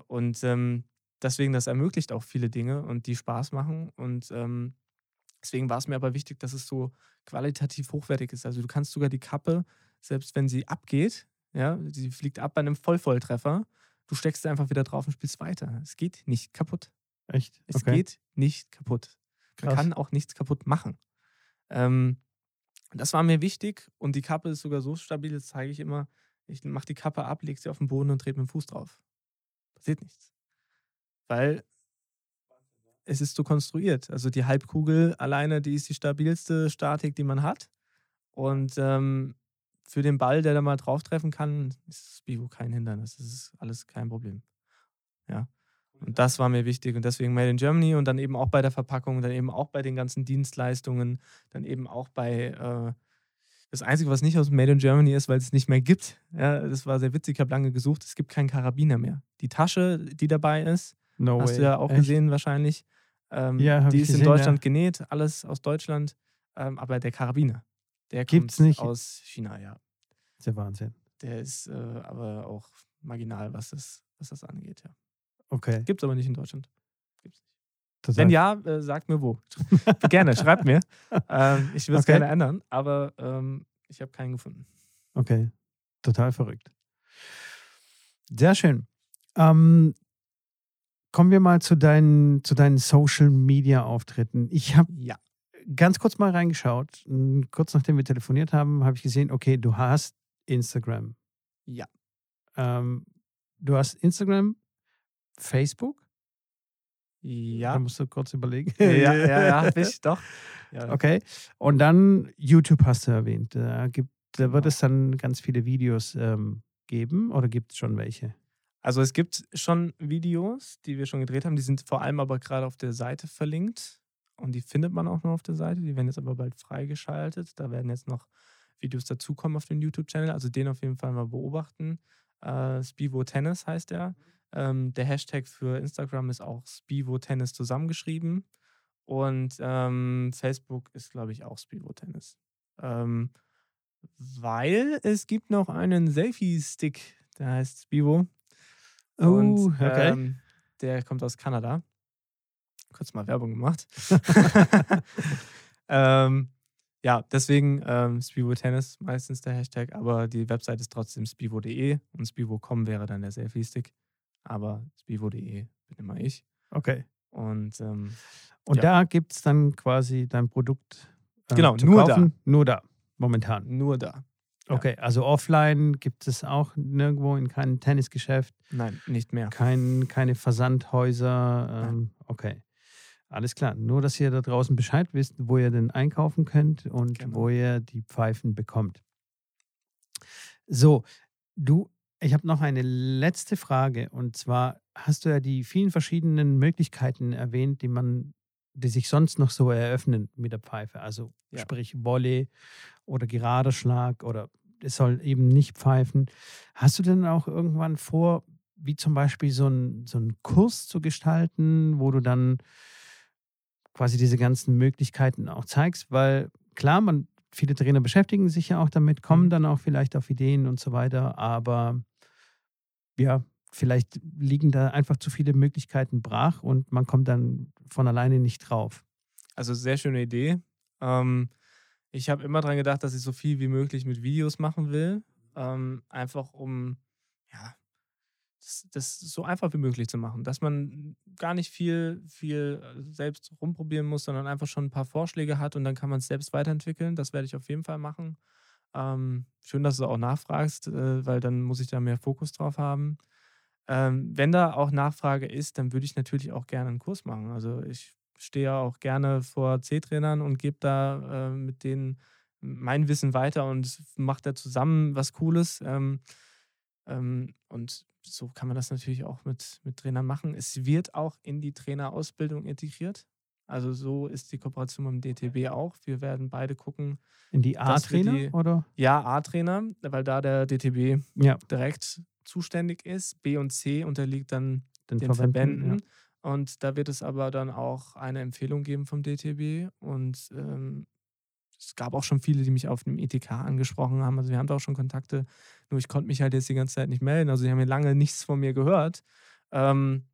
Und ähm, deswegen, das ermöglicht auch viele Dinge und die Spaß machen. Und ähm, deswegen war es mir aber wichtig, dass es so qualitativ hochwertig ist. Also du kannst sogar die Kappe, selbst wenn sie abgeht, ja, sie fliegt ab bei einem Vollvolltreffer, du steckst sie einfach wieder drauf und spielst weiter. Es geht nicht kaputt. Echt? Es okay. geht nicht kaputt. Man kann auch nichts kaputt machen. Ähm, das war mir wichtig und die Kappe ist sogar so stabil, das zeige ich immer. Ich mache die Kappe ab, lege sie auf den Boden und trete mit dem Fuß drauf. Passiert nichts. Weil es ist so konstruiert. Also die Halbkugel alleine, die ist die stabilste Statik, die man hat. Und ähm, für den Ball, der da mal drauf treffen kann, ist Bivo kein Hindernis. Das ist alles kein Problem. Ja. Und das war mir wichtig und deswegen Made in Germany und dann eben auch bei der Verpackung, dann eben auch bei den ganzen Dienstleistungen, dann eben auch bei äh, das Einzige, was nicht aus Made in Germany ist, weil es nicht mehr gibt. Ja, das war sehr witzig, ich habe lange gesucht, es gibt keinen Karabiner mehr. Die Tasche, die dabei ist, no hast way. du ja auch Echt? gesehen wahrscheinlich, ähm, ja, die ist gesehen, in Deutschland ja. genäht, alles aus Deutschland, ähm, aber der Karabiner, der Gibt's kommt nicht. aus China, ja. Das ist der Wahnsinn. Der ist äh, aber auch marginal, was das, was das angeht, ja. Okay. Gibt es aber nicht in Deutschland. Gibt's nicht. Das Wenn ja, äh, sagt mir wo. [LAUGHS] gerne, schreibt mir. Ähm, ich würde es okay. gerne ändern, aber ähm, ich habe keinen gefunden. Okay, total verrückt. Sehr schön. Ähm, kommen wir mal zu deinen, zu deinen Social Media Auftritten. Ich habe ja. ganz kurz mal reingeschaut. Kurz nachdem wir telefoniert haben, habe ich gesehen, okay, du hast Instagram. Ja. Ähm, du hast Instagram, Facebook? Ja. Da musst du kurz überlegen. Ja, ja, ja, [LAUGHS] hab ich, doch. Ja. Okay. Und dann YouTube hast du erwähnt. Da, gibt, da wird genau. es dann ganz viele Videos ähm, geben oder gibt es schon welche? Also es gibt schon Videos, die wir schon gedreht haben. Die sind vor allem aber gerade auf der Seite verlinkt. Und die findet man auch noch auf der Seite. Die werden jetzt aber bald freigeschaltet. Da werden jetzt noch Videos dazukommen auf dem YouTube-Channel. Also den auf jeden Fall mal beobachten. Äh, Spivo Tennis heißt er. Ähm, der Hashtag für Instagram ist auch Spivo Tennis zusammengeschrieben. Und ähm, Facebook ist, glaube ich, auch Spivo Tennis. Ähm, weil es gibt noch einen Selfie-Stick, der heißt Spivo. Oh, Und, okay. Ähm, der kommt aus Kanada. Kurz mal Werbung gemacht. [LAUGHS] [LAUGHS] ähm, ja, deswegen ähm, Spivo Tennis meistens der Hashtag, aber die Website ist trotzdem spivo.de und spivo.com wäre dann der Selfie-Stick aber spivo.de bin immer ich. Okay. Und, ähm, und ja. da gibt es dann quasi dein Produkt. Äh, genau, nur kaufen. da. Nur da, momentan. Nur da. Okay, also offline gibt es auch nirgendwo in keinem Tennisgeschäft. Nein, nicht mehr. Kein, keine Versandhäuser. Ähm, okay. Alles klar. Nur, dass ihr da draußen Bescheid wisst, wo ihr denn einkaufen könnt und genau. wo ihr die Pfeifen bekommt. So, du ich habe noch eine letzte Frage und zwar hast du ja die vielen verschiedenen Möglichkeiten erwähnt, die man, die sich sonst noch so eröffnen mit der Pfeife. Also ja. sprich Volley oder gerader Schlag oder es soll eben nicht pfeifen. Hast du denn auch irgendwann vor, wie zum Beispiel so einen so Kurs zu gestalten, wo du dann quasi diese ganzen Möglichkeiten auch zeigst? Weil klar, man viele Trainer beschäftigen sich ja auch damit, kommen mhm. dann auch vielleicht auf Ideen und so weiter, aber ja, vielleicht liegen da einfach zu viele Möglichkeiten brach und man kommt dann von alleine nicht drauf. Also sehr schöne Idee. Ähm, ich habe immer daran gedacht, dass ich so viel wie möglich mit Videos machen will. Ähm, einfach um, ja, das, das, so einfach wie möglich zu machen. Dass man gar nicht viel, viel äh, selbst rumprobieren muss, sondern einfach schon ein paar Vorschläge hat und dann kann man es selbst weiterentwickeln. Das werde ich auf jeden Fall machen. Ähm, schön, dass du auch nachfragst, äh, weil dann muss ich da mehr Fokus drauf haben. Ähm, wenn da auch Nachfrage ist, dann würde ich natürlich auch gerne einen Kurs machen. Also ich stehe ja auch gerne vor C-Trainern und gebe da äh, mit denen mein Wissen weiter und mache da zusammen was Cooles. Ähm, ähm, und so kann man das natürlich auch mit, mit Trainern machen. Es wird auch in die Trainerausbildung integriert. Also so ist die Kooperation mit dem DTB auch. Wir werden beide gucken. In die A-Trainer oder? Ja, A-Trainer, weil da der DTB ja. direkt zuständig ist. B und C unterliegt dann den, den Verbänden. Verbänden. Ja. Und da wird es aber dann auch eine Empfehlung geben vom DTB. Und ähm, es gab auch schon viele, die mich auf dem ETK angesprochen haben. Also wir haben da auch schon Kontakte. Nur ich konnte mich halt jetzt die ganze Zeit nicht melden. Also sie haben mir lange nichts von mir gehört. Ähm,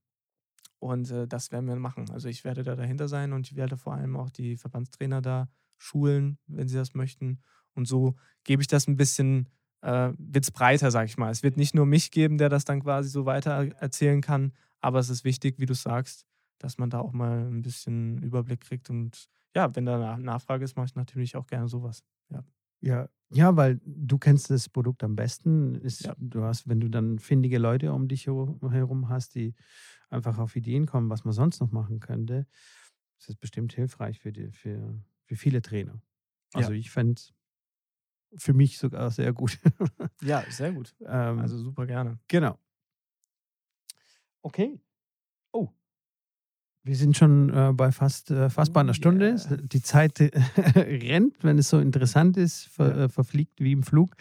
und äh, das werden wir machen. Also ich werde da dahinter sein und ich werde vor allem auch die Verbandstrainer da schulen, wenn sie das möchten. Und so gebe ich das ein bisschen, äh, wird es breiter, sag ich mal. Es wird nicht nur mich geben, der das dann quasi so weiter erzählen kann, aber es ist wichtig, wie du sagst, dass man da auch mal ein bisschen Überblick kriegt und ja, wenn da Nachfrage ist, mache ich natürlich auch gerne sowas. Ja. Ja, ja, weil du kennst das Produkt am besten. Ist, ja. Du hast, wenn du dann findige Leute um dich herum hast, die einfach auf Ideen kommen, was man sonst noch machen könnte, ist das bestimmt hilfreich für, die, für, für viele Trainer. Also ja. ich fände es für mich sogar sehr gut. [LAUGHS] ja, sehr gut. Ähm, also super gerne. Genau. Okay. Oh, wir sind schon äh, bei fast, äh, fast bei einer Stunde. Yeah. Die Zeit äh, [LAUGHS] rennt, wenn es so interessant ist, ver, ja. Äh, verfliegt wie im Flug.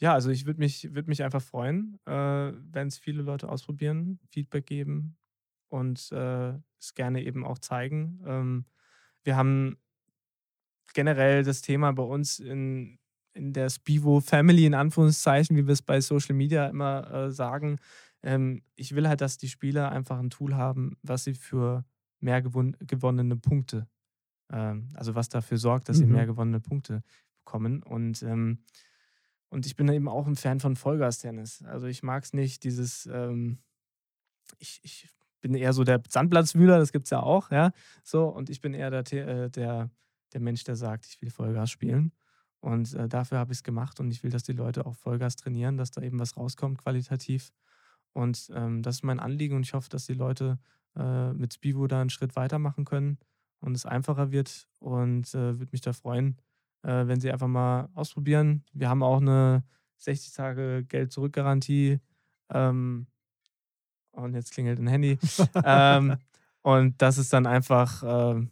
Ja, also ich würde mich, würd mich einfach freuen, äh, wenn es viele Leute ausprobieren, Feedback geben und äh, es gerne eben auch zeigen. Ähm, wir haben generell das Thema bei uns in, in der Spivo Family, in Anführungszeichen, wie wir es bei Social Media immer sagen, ähm, ich will halt, dass die Spieler einfach ein Tool haben, was sie für mehr gewon gewonnene Punkte, ähm, also was dafür sorgt, dass mhm. sie mehr gewonnene Punkte bekommen. Und, ähm, und ich bin eben auch ein Fan von Vollgas-Tennis. Also ich mag es nicht, dieses, ähm, ich, ich bin eher so der Sandplatzwühler, das gibt es ja auch, ja. So, und ich bin eher der, äh, der, der Mensch, der sagt, ich will Vollgas spielen. Und äh, dafür habe ich es gemacht und ich will, dass die Leute auch Vollgas trainieren, dass da eben was rauskommt qualitativ. Und ähm, das ist mein Anliegen und ich hoffe, dass die Leute äh, mit Spivo da einen Schritt weitermachen können und es einfacher wird und äh, würde mich da freuen, äh, wenn sie einfach mal ausprobieren. Wir haben auch eine 60 Tage Geld-Zurück-Garantie. Ähm, und jetzt klingelt ein Handy. [LAUGHS] ähm, und das ist dann einfach ähm,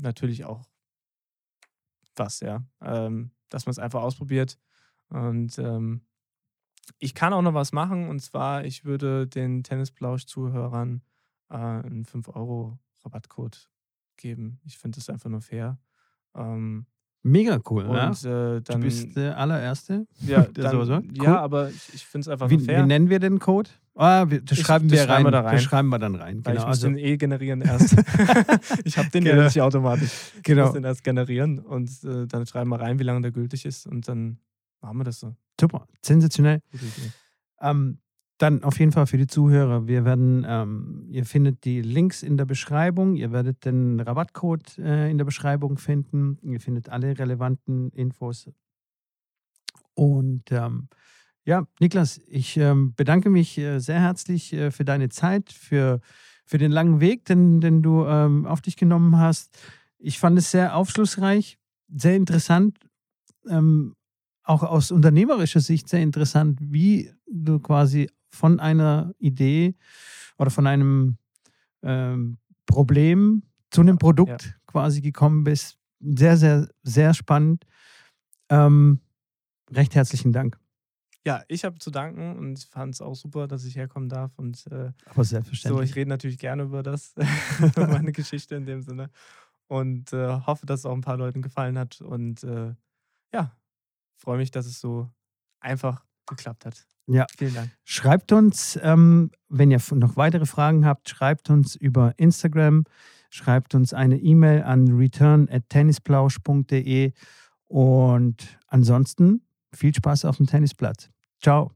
natürlich auch was, ja. Ähm, dass man es einfach ausprobiert. Und ähm, ich kann auch noch was machen und zwar, ich würde den Tennisplausch-Zuhörern äh, einen 5-Euro-Rabattcode geben. Ich finde das einfach nur fair. Ähm, Mega cool, und, ja? Äh, dann, du bist der allererste, ja, der dann, so sagt. Cool. Ja, aber ich, ich finde es einfach wie, fair. Wie nennen wir den Code? Ah, wir, das, ich, schreiben, das wir schreiben wir da rein. Das schreiben wir dann rein. Weil genau, ich muss also. den eh generieren erst. [LAUGHS] ich habe den genau. ja nicht automatisch. Genau. Ich muss den erst generieren und äh, dann schreiben wir rein, wie lange der gültig ist und dann machen wir das so. Super, sensationell. Ähm, dann auf jeden Fall für die Zuhörer. Wir werden, ähm, ihr findet die Links in der Beschreibung. Ihr werdet den Rabattcode äh, in der Beschreibung finden. Ihr findet alle relevanten Infos. Und ähm, ja, Niklas, ich ähm, bedanke mich äh, sehr herzlich äh, für deine Zeit, für, für den langen Weg, den, den du ähm, auf dich genommen hast. Ich fand es sehr aufschlussreich, sehr interessant. Ähm, auch aus unternehmerischer Sicht sehr interessant, wie du quasi von einer Idee oder von einem ähm, Problem zu einem Produkt ja. quasi gekommen bist. Sehr, sehr, sehr spannend. Ähm, recht herzlichen Dank. Ja, ich habe zu danken und fand es auch super, dass ich herkommen darf. Und, äh, Aber selbstverständlich. So, ich rede natürlich gerne über das, [LAUGHS] [LAUGHS] meine Geschichte in dem Sinne. Und äh, hoffe, dass es auch ein paar Leuten gefallen hat. Und äh, ja, freue mich, dass es so einfach geklappt hat. Ja. Vielen Dank. Schreibt uns, ähm, wenn ihr noch weitere Fragen habt, schreibt uns über Instagram, schreibt uns eine E-Mail an return@tennisplausch.de und ansonsten viel Spaß auf dem Tennisplatz. Ciao.